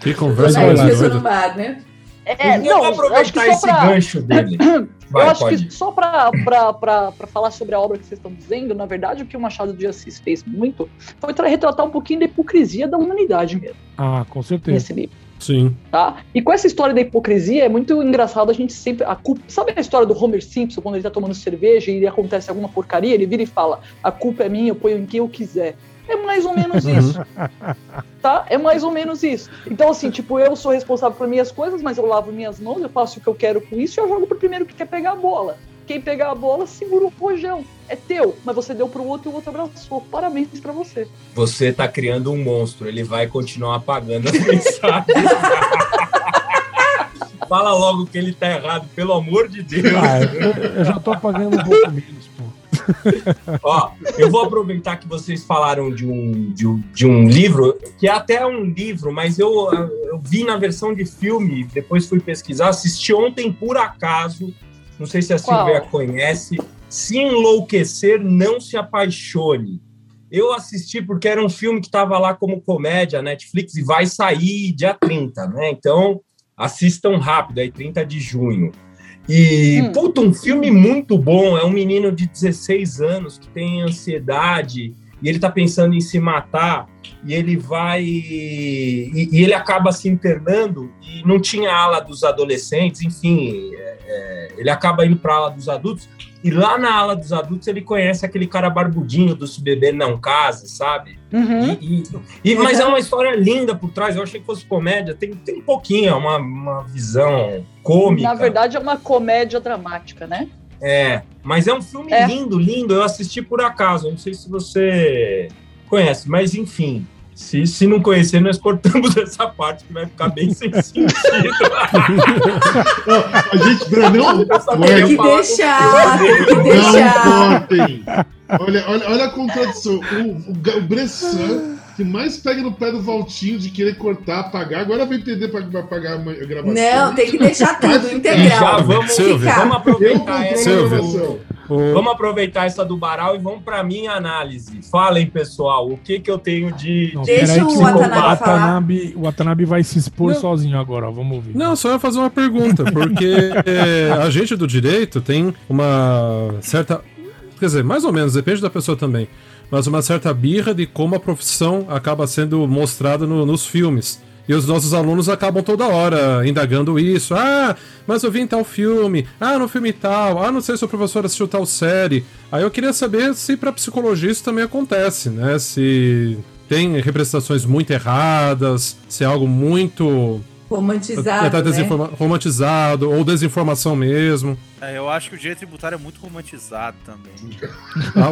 Que conversa Olha, disso doida. né? É, eu não, vou acho que aproveitar esse pra, gancho dele. (coughs) Vai, eu acho pode. que só para falar sobre a obra que vocês estão dizendo, na verdade, o que o Machado de Assis fez muito foi tra- retratar um pouquinho da hipocrisia da humanidade mesmo, Ah, com certeza. nesse livro. Sim. Tá? E com essa história da hipocrisia, é muito engraçado a gente sempre. A culpa, sabe a história do Homer Simpson, quando ele tá tomando cerveja e acontece alguma porcaria, ele vira e fala: a culpa é minha, eu ponho em quem eu quiser. É mais ou menos isso. Tá? É mais ou menos isso. Então, assim, tipo, eu sou responsável por minhas coisas, mas eu lavo minhas mãos, eu faço o que eu quero com isso e eu jogo pro primeiro que quer pegar a bola. Quem pegar a bola, segura o rojão. É teu, mas você deu pro outro e o outro abraçou. Parabéns pra você. Você tá criando um monstro, ele vai continuar apagando as (laughs) mensagens. Fala logo que ele tá errado, pelo amor de Deus. Ah, eu, eu já tô pagando um pouco menos, pô. Ó, eu vou aproveitar que vocês falaram de um, de um, de um livro, que é até um livro, mas eu, eu vi na versão de filme, depois fui pesquisar, assisti ontem por acaso, não sei se a Qual? Silvia conhece, Se Enlouquecer, Não Se Apaixone. Eu assisti porque era um filme que estava lá como comédia, Netflix, e vai sair dia 30, né? Então, assistam rápido, aí 30 de junho. E, Hum. puta, um filme muito bom. É um menino de 16 anos que tem ansiedade e ele tá pensando em se matar e ele vai. E, e ele acaba se internando e não tinha ala dos adolescentes, enfim, é, é, ele acaba indo para a ala dos adultos. E lá na ala dos adultos ele conhece aquele cara barbudinho do Se Beber Não Case, sabe? Uhum. E, e- e- mas é uma história linda por trás. Eu achei que fosse comédia. Tem, tem um pouquinho, é uma, uma visão cômica. Na verdade, é uma comédia dramática, né? É, mas é um filme É. lindo, lindo. Eu assisti por acaso. Não sei se você conhece, mas enfim. Se, se não conhecer, nós cortamos (laughs) essa parte que vai ficar bem sem sentido. Ó, a gente, não, Tem que deixar, com- tem que não cortem. Olha, olha, olha a contradição. O, o, o Bressan, que mais pega no pé do Valtinho de querer cortar, apagar, agora vai entender para apagar a gravação. Não, tem que deixar tudo E já integral. vamos, vamos Eu aproveitar essa. Gravação. O... vamos aproveitar essa do Baral e vamos para minha análise. Falem, pessoal, o que que eu tenho de. Não, Deixa o Watanabe, Watanabe, o Watanabe vai se expor Não. sozinho agora, ó, vamos ouvir. Não, só ia fazer uma pergunta, porque é, (laughs) a gente do direito tem uma certa. Quer dizer, mais ou menos, depende da pessoa também. Mas uma certa birra de como a profissão acaba sendo mostrada no, nos filmes. E os nossos alunos acabam toda hora indagando isso. Ah, mas eu vi em tal filme. Ah, no filme tal. Ah, não sei se o professor assistiu tal série. Aí eu queria saber se para psicologia isso também acontece, né? Se tem representações muito erradas, se é algo muito Romantizado. Tá né? Romantizado, ou desinformação mesmo. É, eu acho que o direito tributário é muito romantizado também. (laughs) Ah,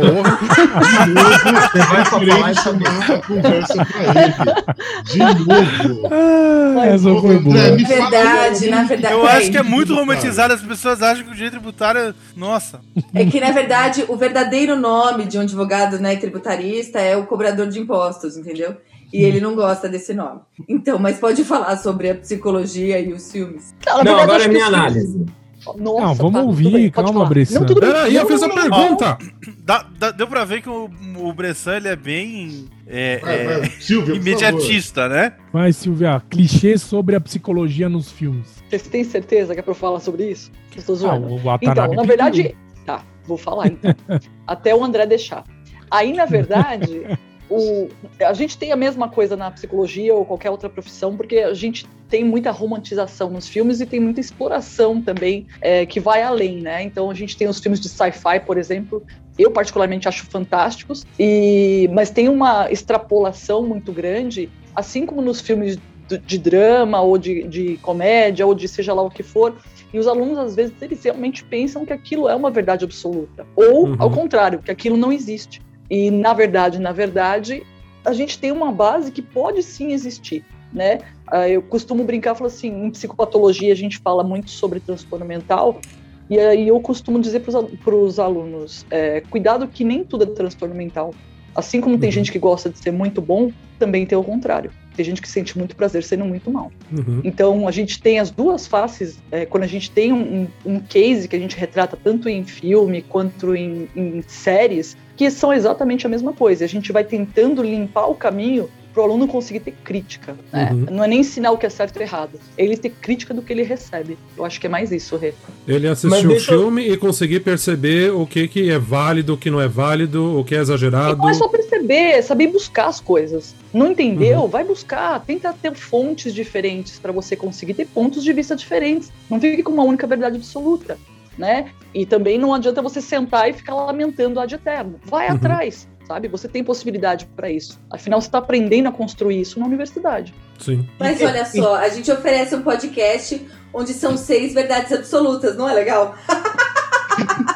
Você vai falar essa conversa pra ele. De novo. Ah, essa foi boa. Verdade, na verdade. Eu acho que é muito romantizado. As pessoas acham que o direito tributário. É... Nossa. É que, na verdade, o verdadeiro nome de um advogado né, tributarista é o cobrador de impostos, entendeu? E ele não gosta desse nome. Então, mas pode falar sobre a psicologia e os filmes. Não, não agora é minha análise. Nossa, não, vamos tá, ouvir, calma, Bressan. Peraí, eu fiz a pergunta. Dá, dá, deu pra ver que o, o Bressan ele é bem é, vai, vai. É, Silvia, imediatista, né? Vai, Silvia, clichê sobre a psicologia nos filmes. Vocês têm certeza que é pra eu falar sobre isso? Eu tô zoando. Ah, então, na verdade. Tá, vou falar então. (laughs) Até o André deixar. Aí, na verdade, (laughs) o, a gente tem a mesma coisa na psicologia ou qualquer outra profissão, porque a gente tem muita romantização nos filmes e tem muita exploração também é, que vai além, né? Então a gente tem os filmes de sci-fi, por exemplo, eu particularmente acho fantásticos, e mas tem uma extrapolação muito grande, assim como nos filmes de drama ou de, de comédia ou de seja lá o que for, e os alunos, às vezes, eles realmente pensam que aquilo é uma verdade absoluta. Ou, uhum. ao contrário, que aquilo não existe. E na verdade, na verdade, a gente tem uma base que pode sim existir, né? Ah, eu costumo brincar, falo assim, em psicopatologia a gente fala muito sobre transtorno mental, e aí eu costumo dizer para os alunos, é, cuidado que nem tudo é transtorno mental. Assim como tem uhum. gente que gosta de ser muito bom, também tem o contrário. Tem gente que sente muito prazer sendo muito mal. Uhum. Então, a gente tem as duas faces. É, quando a gente tem um, um, case que a gente retrata tanto em filme quanto em, em séries, que são exatamente a mesma coisa. A gente vai tentando limpar o caminho para o aluno conseguir ter crítica. Né? Uhum. Não é nem ensinar o que é certo ou errado. É ele ter crítica do que ele recebe. Eu acho que é mais isso, Rê. Ele assistiu o filme eu... e conseguir perceber o que, que é válido, o que não é válido, o que é exagerado. E não é só perceber, é saber buscar as coisas. Não entendeu? Uhum. Vai buscar. Tenta ter fontes diferentes para você conseguir ter pontos de vista diferentes. Não fique com uma única verdade absoluta. Né? E também não adianta você sentar e ficar lamentando ad eterno. Vai uhum. atrás sabe? Você tem possibilidade para isso. Afinal, você está aprendendo a construir isso na universidade. Sim. Mas olha só, a gente oferece um podcast onde são seis verdades absolutas, não é legal? (laughs)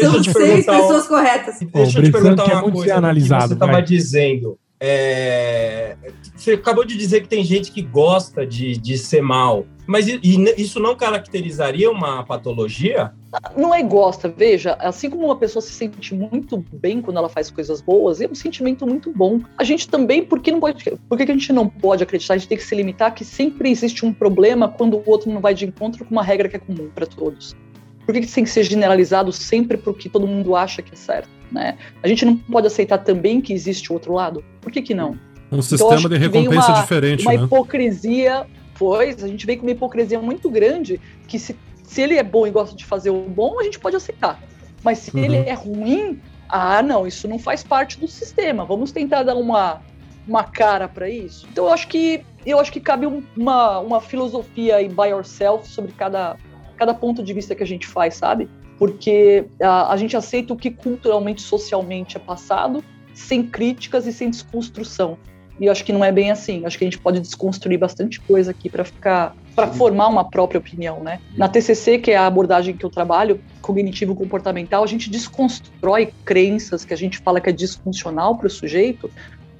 são seis pessoas corretas. Deixa eu te perguntar uma é coisa. Analisado, você estava dizendo. É... Você acabou de dizer que tem gente que gosta de, de ser mal. Mas isso não caracterizaria uma patologia? Não é gosta, veja, assim como uma pessoa se sente muito bem quando ela faz coisas boas, é um sentimento muito bom. A gente também, por que não pode, por que a gente não pode acreditar? A gente tem que se limitar que sempre existe um problema quando o outro não vai de encontro com uma regra que é comum para todos. Por que isso tem que ser generalizado sempre porque todo mundo acha que é certo? Né? A gente não pode aceitar também que existe o outro lado? Por que, que não? Um então, sistema de recompensa uma, diferente. Uma né? hipocrisia, pois, a gente vem com uma hipocrisia muito grande que se se ele é bom e gosta de fazer o bom, a gente pode aceitar. Mas se uhum. ele é ruim, ah, não, isso não faz parte do sistema. Vamos tentar dar uma, uma cara para isso. Então eu acho que eu acho que cabe uma, uma filosofia aí by yourself sobre cada, cada ponto de vista que a gente faz, sabe? Porque a, a gente aceita o que culturalmente, socialmente é passado, sem críticas e sem desconstrução. E eu acho que não é bem assim. Acho que a gente pode desconstruir bastante coisa aqui para ficar para formar uma própria opinião, né? Na TCC, que é a abordagem que eu trabalho, cognitivo comportamental, a gente desconstrói crenças que a gente fala que é disfuncional para o sujeito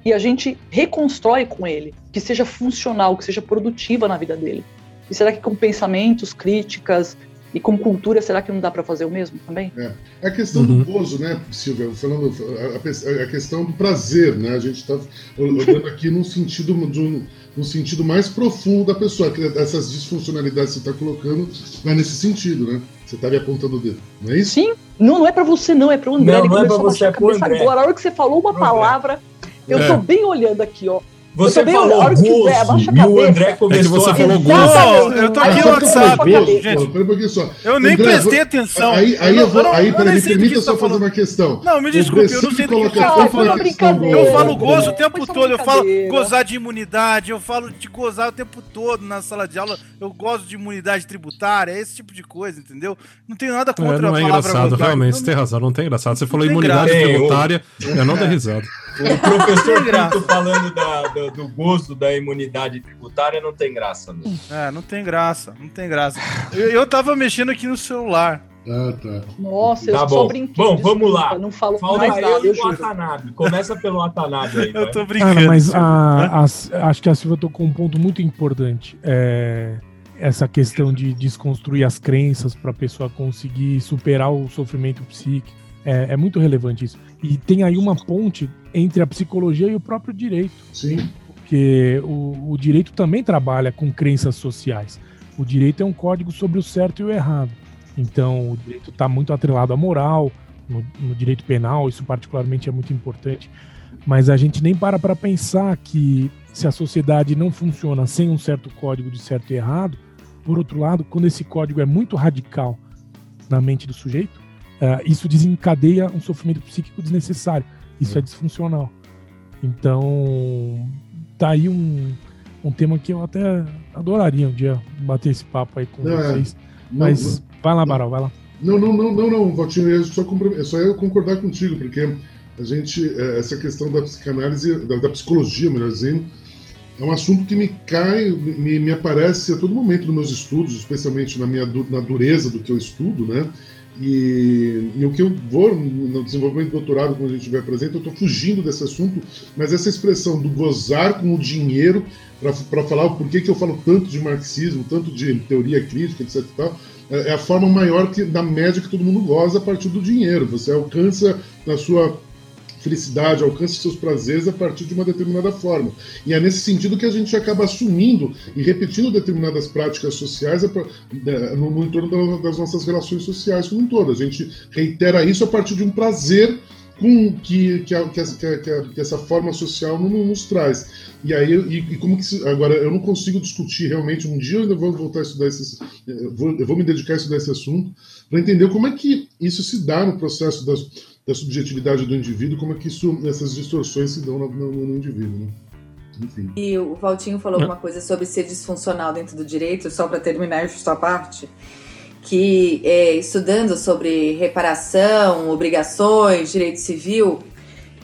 e a gente reconstrói com ele, que seja funcional, que seja produtiva na vida dele. E será que com pensamentos, críticas, E com cultura, será que não dá para fazer o mesmo também? É. A questão uhum. do gozo, né, Silvia? Falando a, a, questão do prazer, né? A gente está olhando aqui num sentido de um, no sentido mais profundo da pessoa. Que essas disfuncionalidades que você está colocando vai nesse sentido, né? Você está me apontando o dedo, não é isso? Sim, não, não é para você, não, é para o André. Não, não é para você, é para o André. Agora, a hora que você falou uma palavra, eu é. tô bem olhando aqui, ó. Você falou gozo, e o André começou é você falou gozo. Eu tô aqui no WhatsApp, um. Eu nem André, prestei atenção. Aí, aí eu, vou, aí, peraí, me permita só fazer uma questão. Não, me desculpe, eu não sei do que você tá falando. Eu falo gozo o tempo todo, eu falo gozar de imunidade, eu falo de gozar o tempo todo na sala de aula, eu gosto de imunidade tributária, esse tipo de coisa, entendeu? Não tenho nada contra a palavra Não é engraçado, realmente, você tem razão, não tem engraçado. Você falou imunidade tributária, eu não dei risada. O professor Pinto falando da, do, do, gozo da imunidade tributária não tem graça. Mesmo. É, não tem graça, não tem graça. Eu, eu tava mexendo aqui no celular. Ah, tá. Nossa, eu tá só brinquei. Bom, vamos lá. Não falo Falta mais nada, eu e o Watanabe. Começa pelo Watanabe aí. (laughs) eu tô brincando. Cara, mas a, a, acho que a Silvia tocou um ponto muito importante. É essa questão de desconstruir as crenças para a pessoa conseguir superar o sofrimento psíquico. É, é, muito relevante isso. E tem aí uma ponte entre a psicologia e o próprio direito. Sim. Porque o, o direito também trabalha com crenças sociais. O direito é um código sobre o certo e o errado. Então, o direito está muito atrelado à moral, no, no, direito penal, isso particularmente é muito importante. Mas a gente nem para para pensar que se a sociedade não funciona sem um certo código de certo e errado, por outro lado, quando esse código é muito radical na mente do sujeito, uh, isso desencadeia um sofrimento psíquico desnecessário. Isso é, é disfuncional. Então, tá aí um, um tema que eu até adoraria um dia bater esse papo aí com não, é. vocês. Mas não, vai lá, Baral, vai lá. Não, não, não, não, não, Valtinho, é só, é só eu concordar contigo, porque a gente, é, essa questão da psicanálise, da, da psicologia, melhor dizendo, é um assunto que me cai, me, me aparece a todo momento nos meus estudos, especialmente na minha na dureza do que eu estudo, né? E, e, o que eu vou no desenvolvimento do doutorado, quando a gente estiver presente, eu estou fugindo desse assunto, mas essa expressão do gozar com o dinheiro, para falar o porquê que eu falo tanto de marxismo, tanto de teoria crítica, etc. Tal, é, é a forma maior que, da média que todo mundo goza a partir do dinheiro. Você alcança na sua felicidade, alcance seus prazeres a partir de uma determinada forma. E é nesse sentido que a gente acaba assumindo e repetindo determinadas práticas sociais no, no entorno das nossas relações sociais como um todo. A gente reitera isso a partir de um prazer com que, que, a, que, a, que, essa forma social nos traz. E aí, e, e como que agora eu não consigo discutir realmente. Um dia eu ainda vou voltar a estudar esse, eu vou, eu vou me dedicar a estudar esse assunto para entender como é que isso se dá no processo das da subjetividade do indivíduo, como é que isso, essas distorções se dão no, no, no indivíduo, né? Enfim. E o Valtinho falou alguma coisa sobre ser disfuncional dentro do direito, só para terminar esta parte, que é, estudando sobre reparação, obrigações, direito civil,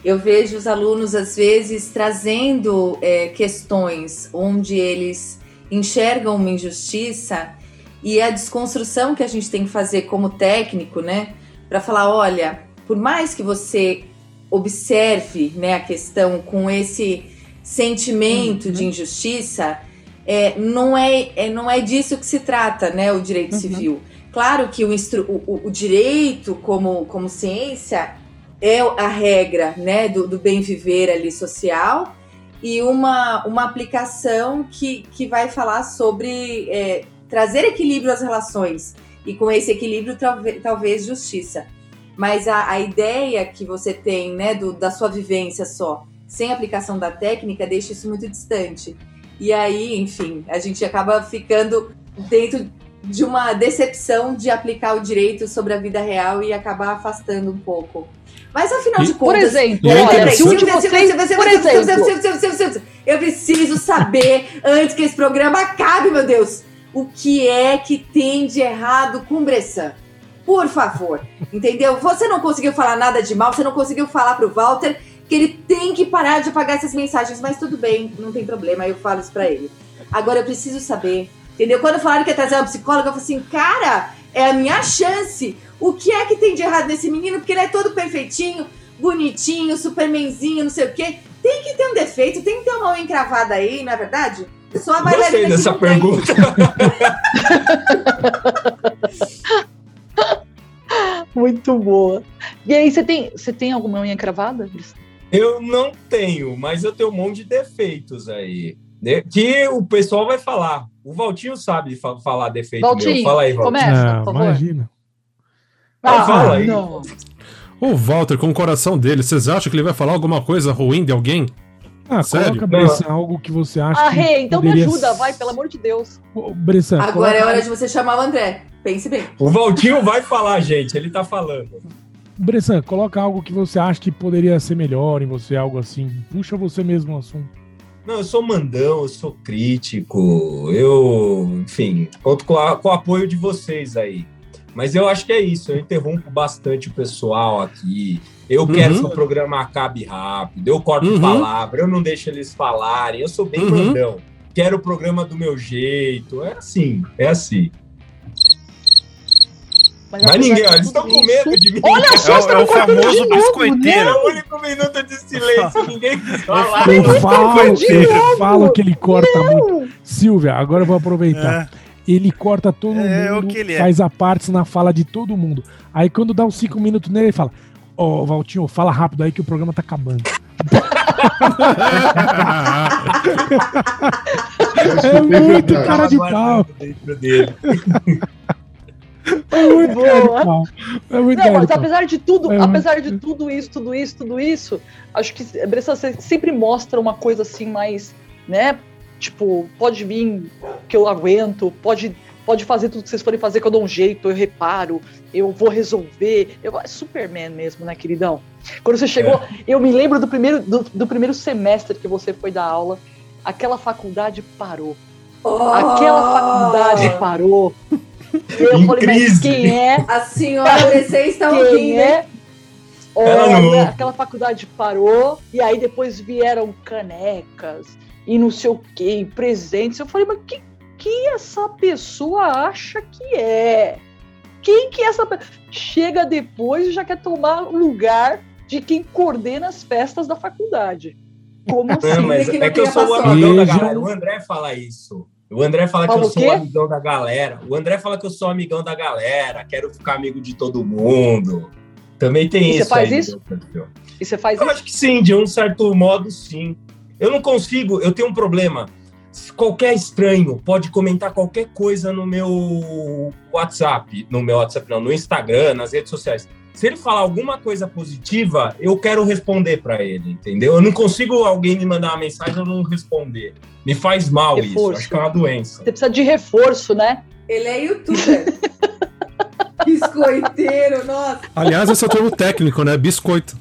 eu vejo os alunos às vezes trazendo é, questões onde eles enxergam uma injustiça e a desconstrução que a gente tem que fazer como técnico, né, para falar, olha, por mais que você observe né, a questão com esse sentimento uhum. de injustiça, é, não, é, é, não é disso que se trata né, o direito uhum. civil. Claro que o, o, o, direito como, como ciência é a regra né, do, do bem viver ali social e uma, uma aplicação que, que vai falar sobre é, trazer equilíbrio às relações e com esse equilíbrio talvez, talvez justiça mas a, a ideia que você tem, né, do, da sua vivência só, sem aplicação da técnica, deixa isso muito distante. E aí, enfim, a gente acaba ficando dentro de uma decepção de aplicar o direito sobre a vida real e acabar afastando um pouco. Mas afinal de contas, por exemplo, olha, se um de vocês, por exemplo, eu preciso saber antes que esse programa acabe, meu Deus, o que é que tem de errado com Bressan? Por favor, entendeu? Você não conseguiu falar nada de mal, você não conseguiu falar pro Walter que ele tem que parar de apagar essas mensagens, mas tudo bem, não tem problema, eu falo isso pra ele. Agora eu preciso saber, entendeu? Quando falaram que ia trazer uma psicóloga, eu falei assim, cara, é a minha chance. O que é que tem de errado nesse menino? Porque ele é todo perfeitinho, bonitinho, supermanzinho, não sei o quê. Tem que ter um defeito, tem que ter uma mão encravada aí, não é verdade? Só a bailarina Gostei dessa pergunta. (laughs) (laughs) Muito boa. E aí, você tem, você tem alguma unha cravada? Eu não tenho, mas eu tenho um monte de defeitos aí. Né? Que o pessoal vai falar. O Valtinho sabe falar defeito Valtinho, meu. Fala aí, Valtinho. Começa, por favor. Imagina. Ah, fala aí. Não. O Walter, com o coração dele, vocês acham que ele vai falar alguma coisa ruim de alguém? Ah, Sério? coloca, Bressan, algo que você acha ah, que. Então poderia... me ajuda, vai, pelo amor de Deus. Bressan, Agora coloca... é hora de você chamar o André. Pense bem. O Valtinho vai falar, gente, ele tá falando. Bressan, coloca algo que você acha que poderia ser melhor em você, algo assim. Puxa você mesmo o assunto. Não, eu sou mandão, eu sou crítico, eu, enfim, conto com, a, com o apoio de vocês aí. Mas eu acho que é isso, eu interrompo bastante o pessoal aqui. Eu uhum. quero que o programa acabe rápido, eu corto uhum. palavra, eu não deixo eles falarem, eu sou bem uhum. mandão. Quero o programa do meu jeito. É assim, é assim. Mas, Mas ninguém, eles estão com medo de mim. Olha só, é, é o famoso biscoiteiro. É o único minuto de silêncio, ninguém fala. Eu falo, eu falo que ele corta não. muito. Silvia, agora eu vou aproveitar. É ele corta todo é, mundo, é faz a parte na fala de todo mundo. Aí quando dá uns 5 minutos nele, ele fala: Ó, oh, Valtinho, fala rápido aí que o programa tá acabando. (laughs) é muito cara de pau. (laughs) É muito Boa. É muito Não, mas apesar de tudo, é apesar muito... de tudo isso, tudo isso, tudo isso, acho que Bressa sempre mostra uma coisa assim mais, né, Tipo, pode vir que eu aguento, pode, pode fazer tudo que vocês forem fazer que eu dou um jeito, eu reparo, eu vou resolver. Eu, é Superman mesmo, né, queridão? Quando você chegou, é. eu me lembro do primeiro, do, do, primeiro semestre que você foi dar aula, aquela faculdade parou. Oh! Aquela faculdade parou. Eu em falei, crise. mas quem é? A senhora, vocês estão quem é? Olha, aquela faculdade parou e aí depois vieram canecas e não sei o que, presentes. Eu falei, mas que que essa pessoa acha que é? Quem que essa chega depois e já quer tomar lugar de quem coordena as festas da faculdade? Como assim? Não, mas é que eu sou o amigão da galera. O André fala isso. O André fala, fala que eu sou amigão da galera. O André fala que eu sou amigão da galera, quero ficar amigo de todo mundo. Também tem e isso. Você faz aí, isso? E você faz eu isso? acho que sim, de um certo modo, sim. Eu não consigo, eu tenho um problema. Qualquer estranho pode comentar qualquer coisa no meu WhatsApp, no meu WhatsApp, não, no Instagram, nas redes sociais. Se ele falar alguma coisa positiva, eu quero responder para ele, entendeu? Eu não consigo alguém me mandar uma mensagem e eu não responder. Me faz mal reforço. isso, acho que é uma doença. Você precisa de reforço, né? Ele é youtuber. (laughs) Biscoiteiro, nossa. Aliás, esse é o termo técnico, né? Biscoito.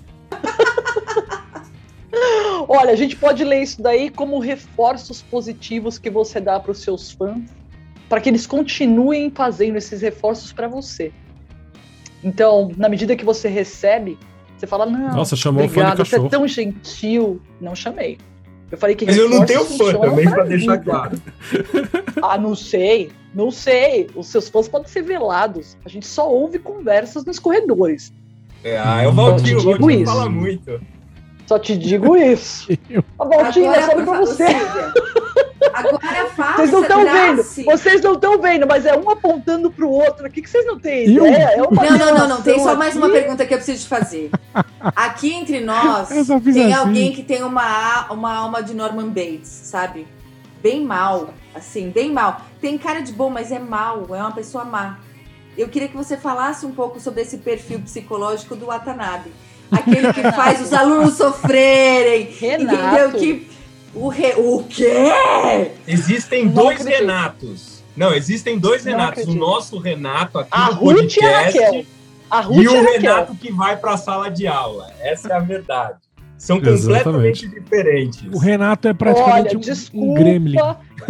Olha, a gente pode ler isso daí como reforços positivos que você dá para os seus fãs, para que eles continuem fazendo esses reforços para você. Então, na medida que você recebe, você fala: Não, Nossa, chamou obrigado, você é tão gentil. Não chamei. Eu falei que Mas eu não tenho fã também, para deixar claro. (laughs) Ah, não sei, não sei. Os seus fãs podem ser velados. A gente só ouve conversas nos corredores. É, ah, eu volto, o Valtinho fala muito. Só te digo isso. (laughs) A voltinha é só pra você. Agora faça. Vocês não estão vendo. Vocês não estão vendo, mas é um apontando pro outro aqui que vocês não têm ideia. É uma não, não, não, não. Tem só mais uma pergunta que eu preciso te fazer. Aqui entre nós tem assim. alguém que tem uma, uma alma de Norman Bates, sabe? Bem mal, assim, bem mal. Tem cara de bom, mas é mal, é uma pessoa má. Eu queria que você falasse um pouco sobre esse perfil psicológico do Watanabe aquele que faz os alunos sofrerem. Renato. Entendeu? Que, o, re, o quê? Existem não dois acredito. Renatos. Não, existem dois Renatos. O nosso Renato aqui a no Ruth podcast e, a Ruth e o Renato que vai para a sala de aula. Essa é a verdade. São completamente Exatamente. diferentes. O Renato é praticamente Olha, um, desculpa, um gremlin.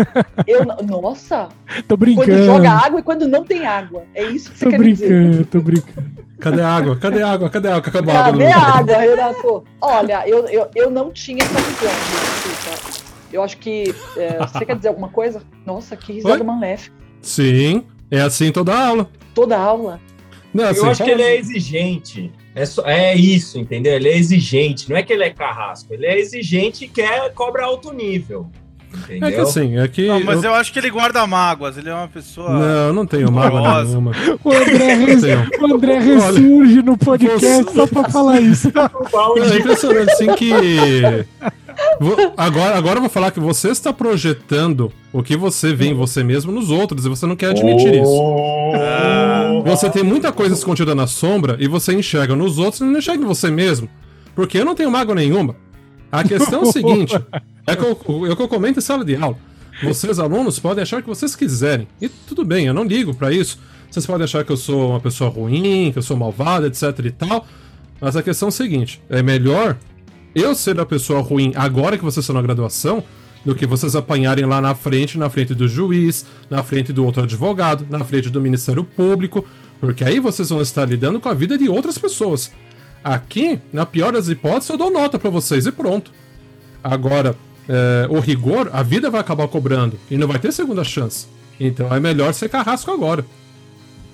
(laughs) Eu, nossa. Tô brincando. Quando joga água e quando não tem água. É isso que você tô quer brincando, dizer. Tô brincando, Cadê a água? Cadê a água? Cadê a água? Cadê a água? Cadê a água, Renato? Olha, eu, eu, eu não tinha essa visão. Desculpa. Eu acho que. É, você quer dizer alguma coisa? Nossa, que risada maléfica. Sim, é assim toda aula. Toda aula. Não, assim, eu acho que ele é exigente. É, só, é isso, entendeu? Ele é exigente. Não é que ele é carrasco. Ele é exigente e quer cobra alto nível. Entendeu? É que assim, é que. Não, mas eu... eu... acho que ele guarda mágoas, ele é uma pessoa. Não, não tenho mágoa nenhuma. O André, res... o André ressurge no podcast você... só pra falar isso. (laughs) É impressionante, assim que. Agora, agora eu vou falar que você está projetando o que você vê em você mesmo nos outros e você não quer admitir oh. isso. Você tem muita coisa escondida na sombra e você enxerga nos outros e não enxerga em você mesmo. Porque eu não tenho mágoa nenhuma. A questão é o seguinte: (laughs) é que eu, que eu comento em sala de aula. Vocês, alunos, podem achar o que vocês quiserem. E tudo bem, eu não ligo para isso. Vocês podem achar que eu sou uma pessoa ruim, que eu sou malvada, etc e tal. Mas a questão é a seguinte: é melhor eu ser a pessoa ruim agora que vocês estão na graduação do que vocês apanharem lá na frente, na frente do juiz, na frente do outro advogado, na frente do Ministério Público, porque aí vocês vão estar lidando com a vida de outras pessoas. Aqui, na pior das hipóteses, eu dou nota para vocês e pronto. Agora, é, o rigor, a vida vai acabar cobrando e não vai ter segunda chance. Então é melhor ser carrasco agora.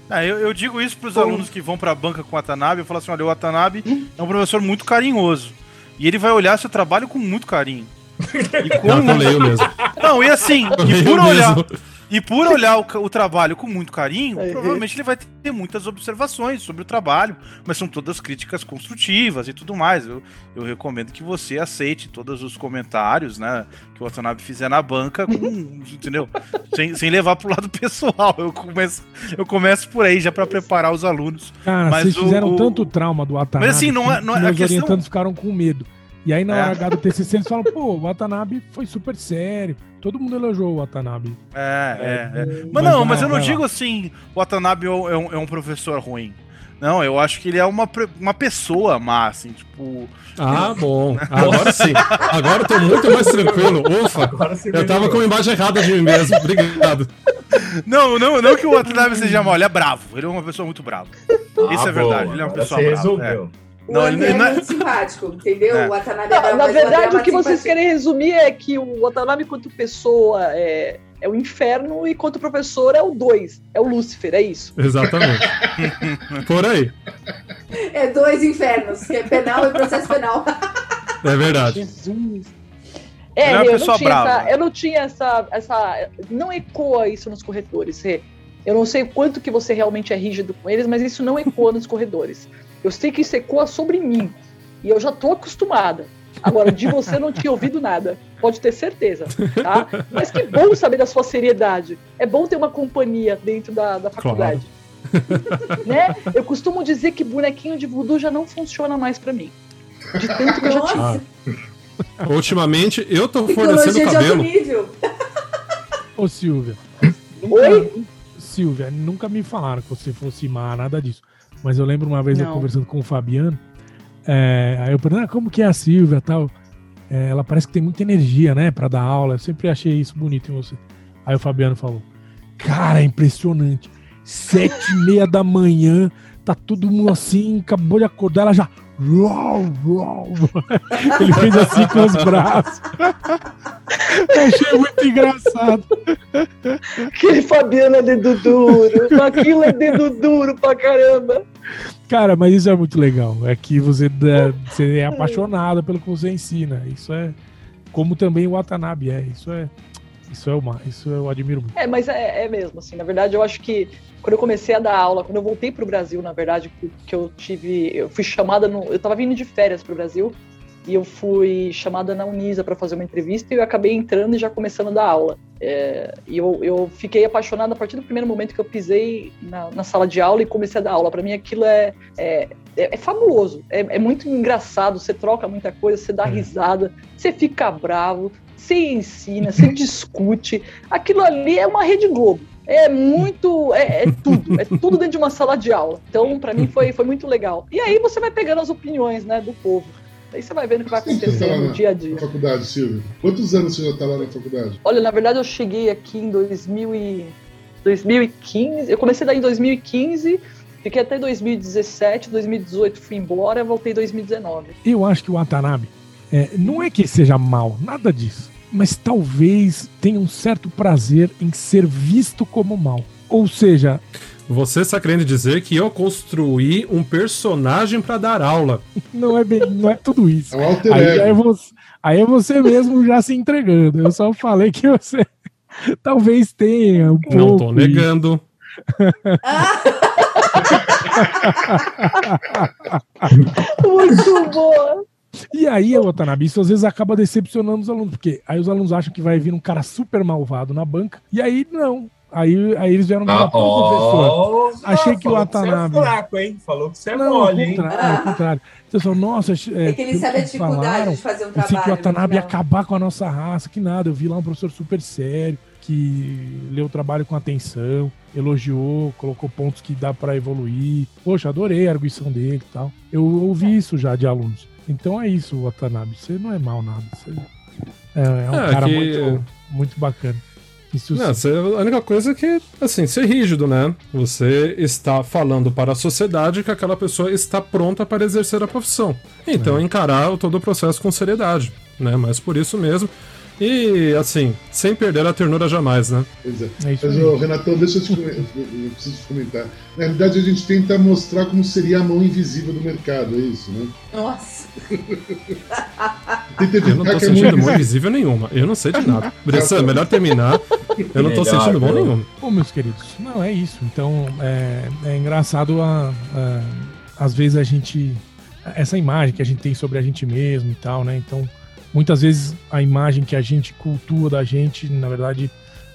É, eu, eu, digo isso para os alunos que vão para a banca com o Watanabe. Eu falo assim: olha, o Watanabe é um professor muito carinhoso. E ele vai olhar seu trabalho com muito carinho. (laughs) E com... Não, eu leio mesmo. Não, e assim, e por olhar. Mesmo. E por (laughs) olhar o, o, trabalho com muito carinho, é, provavelmente ele vai ter muitas observações sobre o trabalho, mas são todas críticas construtivas e tudo mais. Eu, eu recomendo que você aceite todos os comentários, né, que o Watanabe fizer na banca, com, (laughs) entendeu? Sem, sem levar pro lado (laughs) pessoal. Eu começo, eu começo por aí já para preparar os alunos. Cara, mas vocês o, fizeram o... tanto trauma do Watanabe. Mas assim, não é, não é questão... orientandos ficaram com medo. E aí na hora é. do TCC eles falam, pô, o Watanabe foi super sério. Todo mundo elogiou o Watanabe. É, é, é. Mas, mas não, mas eu não digo assim, o Watanabe é um, é um professor ruim. Não, eu acho que ele é uma, uma pessoa má, assim, tipo. Ah, (laughs) bom. Agora sim. Agora eu tô muito mais tranquilo. Ufa. Eu tava com a imagem errada de mim mesmo. Obrigado. Não, não, não que o Watanabe seja mal, ele é bravo. Ele é uma pessoa muito brava. Ah, Isso é verdade. Ele é uma pessoa brava. Resolveu. É. O não, André ele, é muito simpático, entendeu? É. O Watanabe é não, Na verdade, o, o que vocês querem resumir é que o Watanabe, quanto pessoa, é, é o inferno e quanto professor é o 2. É o Lúcifer, é isso. Exatamente. (laughs) Por aí. É dois infernos, que é penal e processo penal. É verdade. Jesus. É, é eu, não tinha essa, eu não tinha essa, essa. Não ecoa isso nos corredores. Eu não sei quanto que você realmente é rígido com eles, mas isso não ecoa nos corredores. Eu sei que isso ecoa sobre mim. E eu já tô acostumada. Agora, de você não tinha ouvido nada. Pode ter certeza, tá? Mas que bom saber da sua seriedade. É bom ter uma companhia dentro da, da faculdade. Claro. (laughs) né? Eu costumo dizer que bonequinho de voodoo já não funciona mais para mim. De tanto que eu já tive. Ah. Ultimamente, eu tô fornecendo cabelo. Ô, Silvia. Oi? Silvia, nunca me falaram que você fosse má, nada disso. Mas eu lembro uma vez Não. eu conversando com o Fabiano, é, aí eu perguntei, ah, como que é a Silvia tal? É, ela parece que tem muita energia, né, para dar aula. Eu sempre achei isso bonito em você. Aí o Fabiano falou, cara, é impressionante. Sete e meia da manhã, tá todo mundo assim, acabou de acordar, ela já. (laughs) Ele fez assim com os braços. Eu achei muito engraçado. Que Fabiano é dedo duro. Aquilo é dedo duro pra caramba. Cara, mas isso é muito legal. É que você, você é apaixonado pelo que você ensina. Isso é. Como também o Watanabe é. Isso é. Isso é uma, isso eu admiro muito. É, mas é, é mesmo, assim, na verdade eu acho que quando eu comecei a dar aula, quando eu voltei para o Brasil, na verdade, que eu tive, eu fui chamada no, eu estava vindo de férias para o Brasil e eu fui chamada na Unisa para fazer uma entrevista e eu acabei entrando e já começando a dar aula. É, e eu, eu fiquei apaixonada a partir do primeiro momento que eu pisei na, na sala de aula e comecei a dar aula. Para mim aquilo é, é, é, é fabuloso, é, é, muito engraçado. Você troca muita coisa, você dá é. risada, você fica bravo, você ensina, você (laughs) discute. Aquilo ali é uma rede Globo. É muito. É, é, tudo. É tudo dentro de uma sala de aula. Então, para mim, foi, foi muito legal. E aí você vai pegando as opiniões né, do povo. Aí você vai vendo o que vai acontecer no dia a dia. Na faculdade, Silvio? Quantos anos você já está lá na faculdade? Olha, na verdade, eu cheguei aqui em 2000 e... 2015. Eu comecei daí em 2015. Fiquei até 2017, 2018 fui embora, voltei em 2019. Eu acho que o Watanabe é, não é que seja mal, nada disso mas talvez tenha um certo prazer em ser visto como mal. Ou seja, você está querendo dizer que eu construí um personagem para dar aula? (laughs) Não é bem, não é tudo isso. É um alter aí, é você, aí é você mesmo já se entregando. Eu só falei que você (laughs) talvez tenha um pouco. Não tô negando. (laughs) Muito boa. E aí, Watanabe, isso às vezes acaba decepcionando os alunos, porque aí os alunos acham que vai vir um cara super malvado na banca, e aí não. Aí, aí eles vieram falar, ah, oh, professor, achei que o Watanabe... Você é fraco, hein? Falou que você é não, mole, hein? Ao contrário. Então, só, nossa, é, é que ele sabe a dificuldade falaram, de fazer um trabalho. que o Watanabe ia acabar com a nossa raça, que nada. Eu vi lá um professor super sério, que leu o trabalho com atenção, elogiou, colocou pontos que dá para evoluir. Poxa, adorei a arguição dele e tal. Eu ouvi isso já de alunos. Então é isso, Watanabe. Você não é mal nada. Você é, é um é, cara que... muito, muito bacana. Isso não, você, a única coisa é que, assim, ser rígido, né? Você está falando para a sociedade que aquela pessoa está pronta para exercer a profissão. Então, é. encarar todo o processo com seriedade, né? Mas por isso mesmo, e, assim, sem perder a ternura jamais, né? Pois é. é Mas, ô, Renatão, deixa eu te comentar. Eu preciso te comentar. Na realidade, a gente tenta mostrar como seria a mão invisível do mercado, é isso, né? Nossa! eu não tô sentindo mão invisível nenhuma. Eu não sei de nada. (laughs) Bressan, melhor terminar. Eu não tô sentindo mão nenhuma. Bom, meus queridos, não é isso. Então, é, é engraçado a, a, às vezes a gente. Essa imagem que a gente tem sobre a gente mesmo e tal, né? Então muitas vezes a imagem que a gente cultua da gente, na verdade,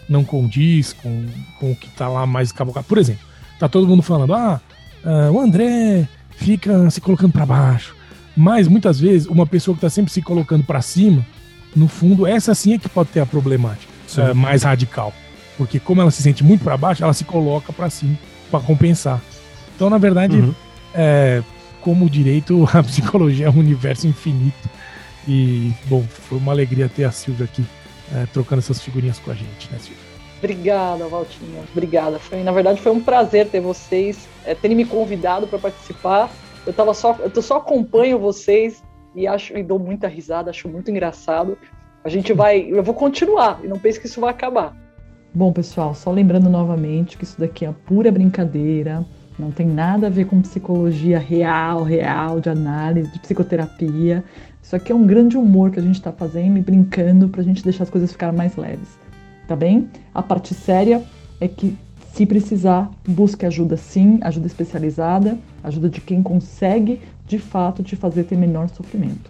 não condiz com, com o que tá lá mais cabocado. Por exemplo, tá todo mundo falando, ah, uh, o André fica se colocando para baixo. Mas muitas vezes, uma pessoa que tá sempre se colocando para cima, no fundo, essa sim é que pode ter a problemática uh, mais radical. Porque como ela se sente muito para baixo, ela se coloca para cima para compensar. Então, na verdade, uhum. é, como direito, (laughs) a psicologia é um universo infinito e, bom, foi uma alegria ter a Silvia aqui é, trocando essas figurinhas com a gente, né, Silvia? Obrigada, Valtinho. Obrigada. Foi, na verdade, foi um prazer ter vocês, é, terem me convidado para participar. Eu tava só, eu só acompanho vocês e acho e dou muita risada, acho muito engraçado. A gente vai, eu vou continuar e não pense que isso vai acabar. Bom, pessoal, só lembrando novamente que isso daqui é pura brincadeira, não tem nada a ver com psicologia real, real, de análise, de psicoterapia. Isso aqui é um grande humor que a gente está fazendo e brincando para a gente deixar as coisas ficarem mais leves, tá bem? A parte séria é que, se precisar, busque ajuda sim, ajuda especializada, ajuda de quem consegue, de fato, te fazer ter menor sofrimento.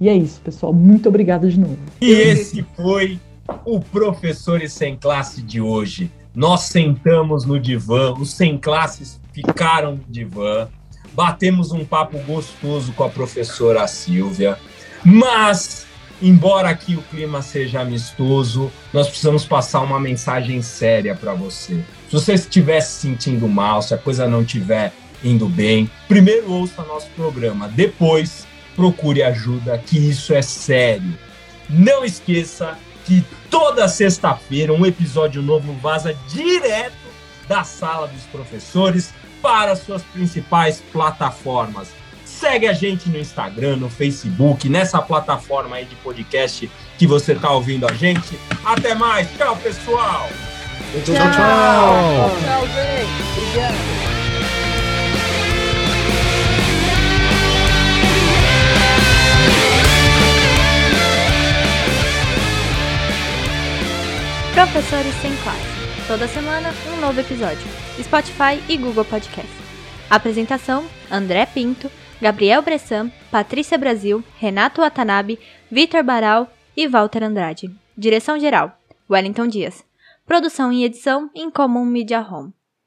E é isso, pessoal. Muito obrigada de novo. E esse foi o Professores Sem Classe de hoje. Nós sentamos no divã, os sem classes ficaram no divã batemos um papo gostoso com a professora Silvia, mas embora aqui o clima seja amistoso, nós precisamos passar uma mensagem séria para você. Se você estiver se sentindo mal, se a coisa não estiver indo bem, primeiro ouça nosso programa, depois procure ajuda, que isso é sério. Não esqueça que toda sexta-feira um episódio novo vaza direto da sala dos professores para suas principais plataformas. Segue a gente no Instagram, no Facebook, nessa plataforma aí de podcast que você está ouvindo a gente. Até mais. Tchau, pessoal. Tchau, tchau. Tchau, tchau gente. Obrigado. Professores sem classe. Toda semana, um novo episódio. Spotify e Google Podcast. Apresentação: André Pinto, Gabriel Bressan, Patrícia Brasil, Renato Watanabe, Vitor Baral e Walter Andrade. Direção geral: Wellington Dias. Produção e edição em Common Media Home.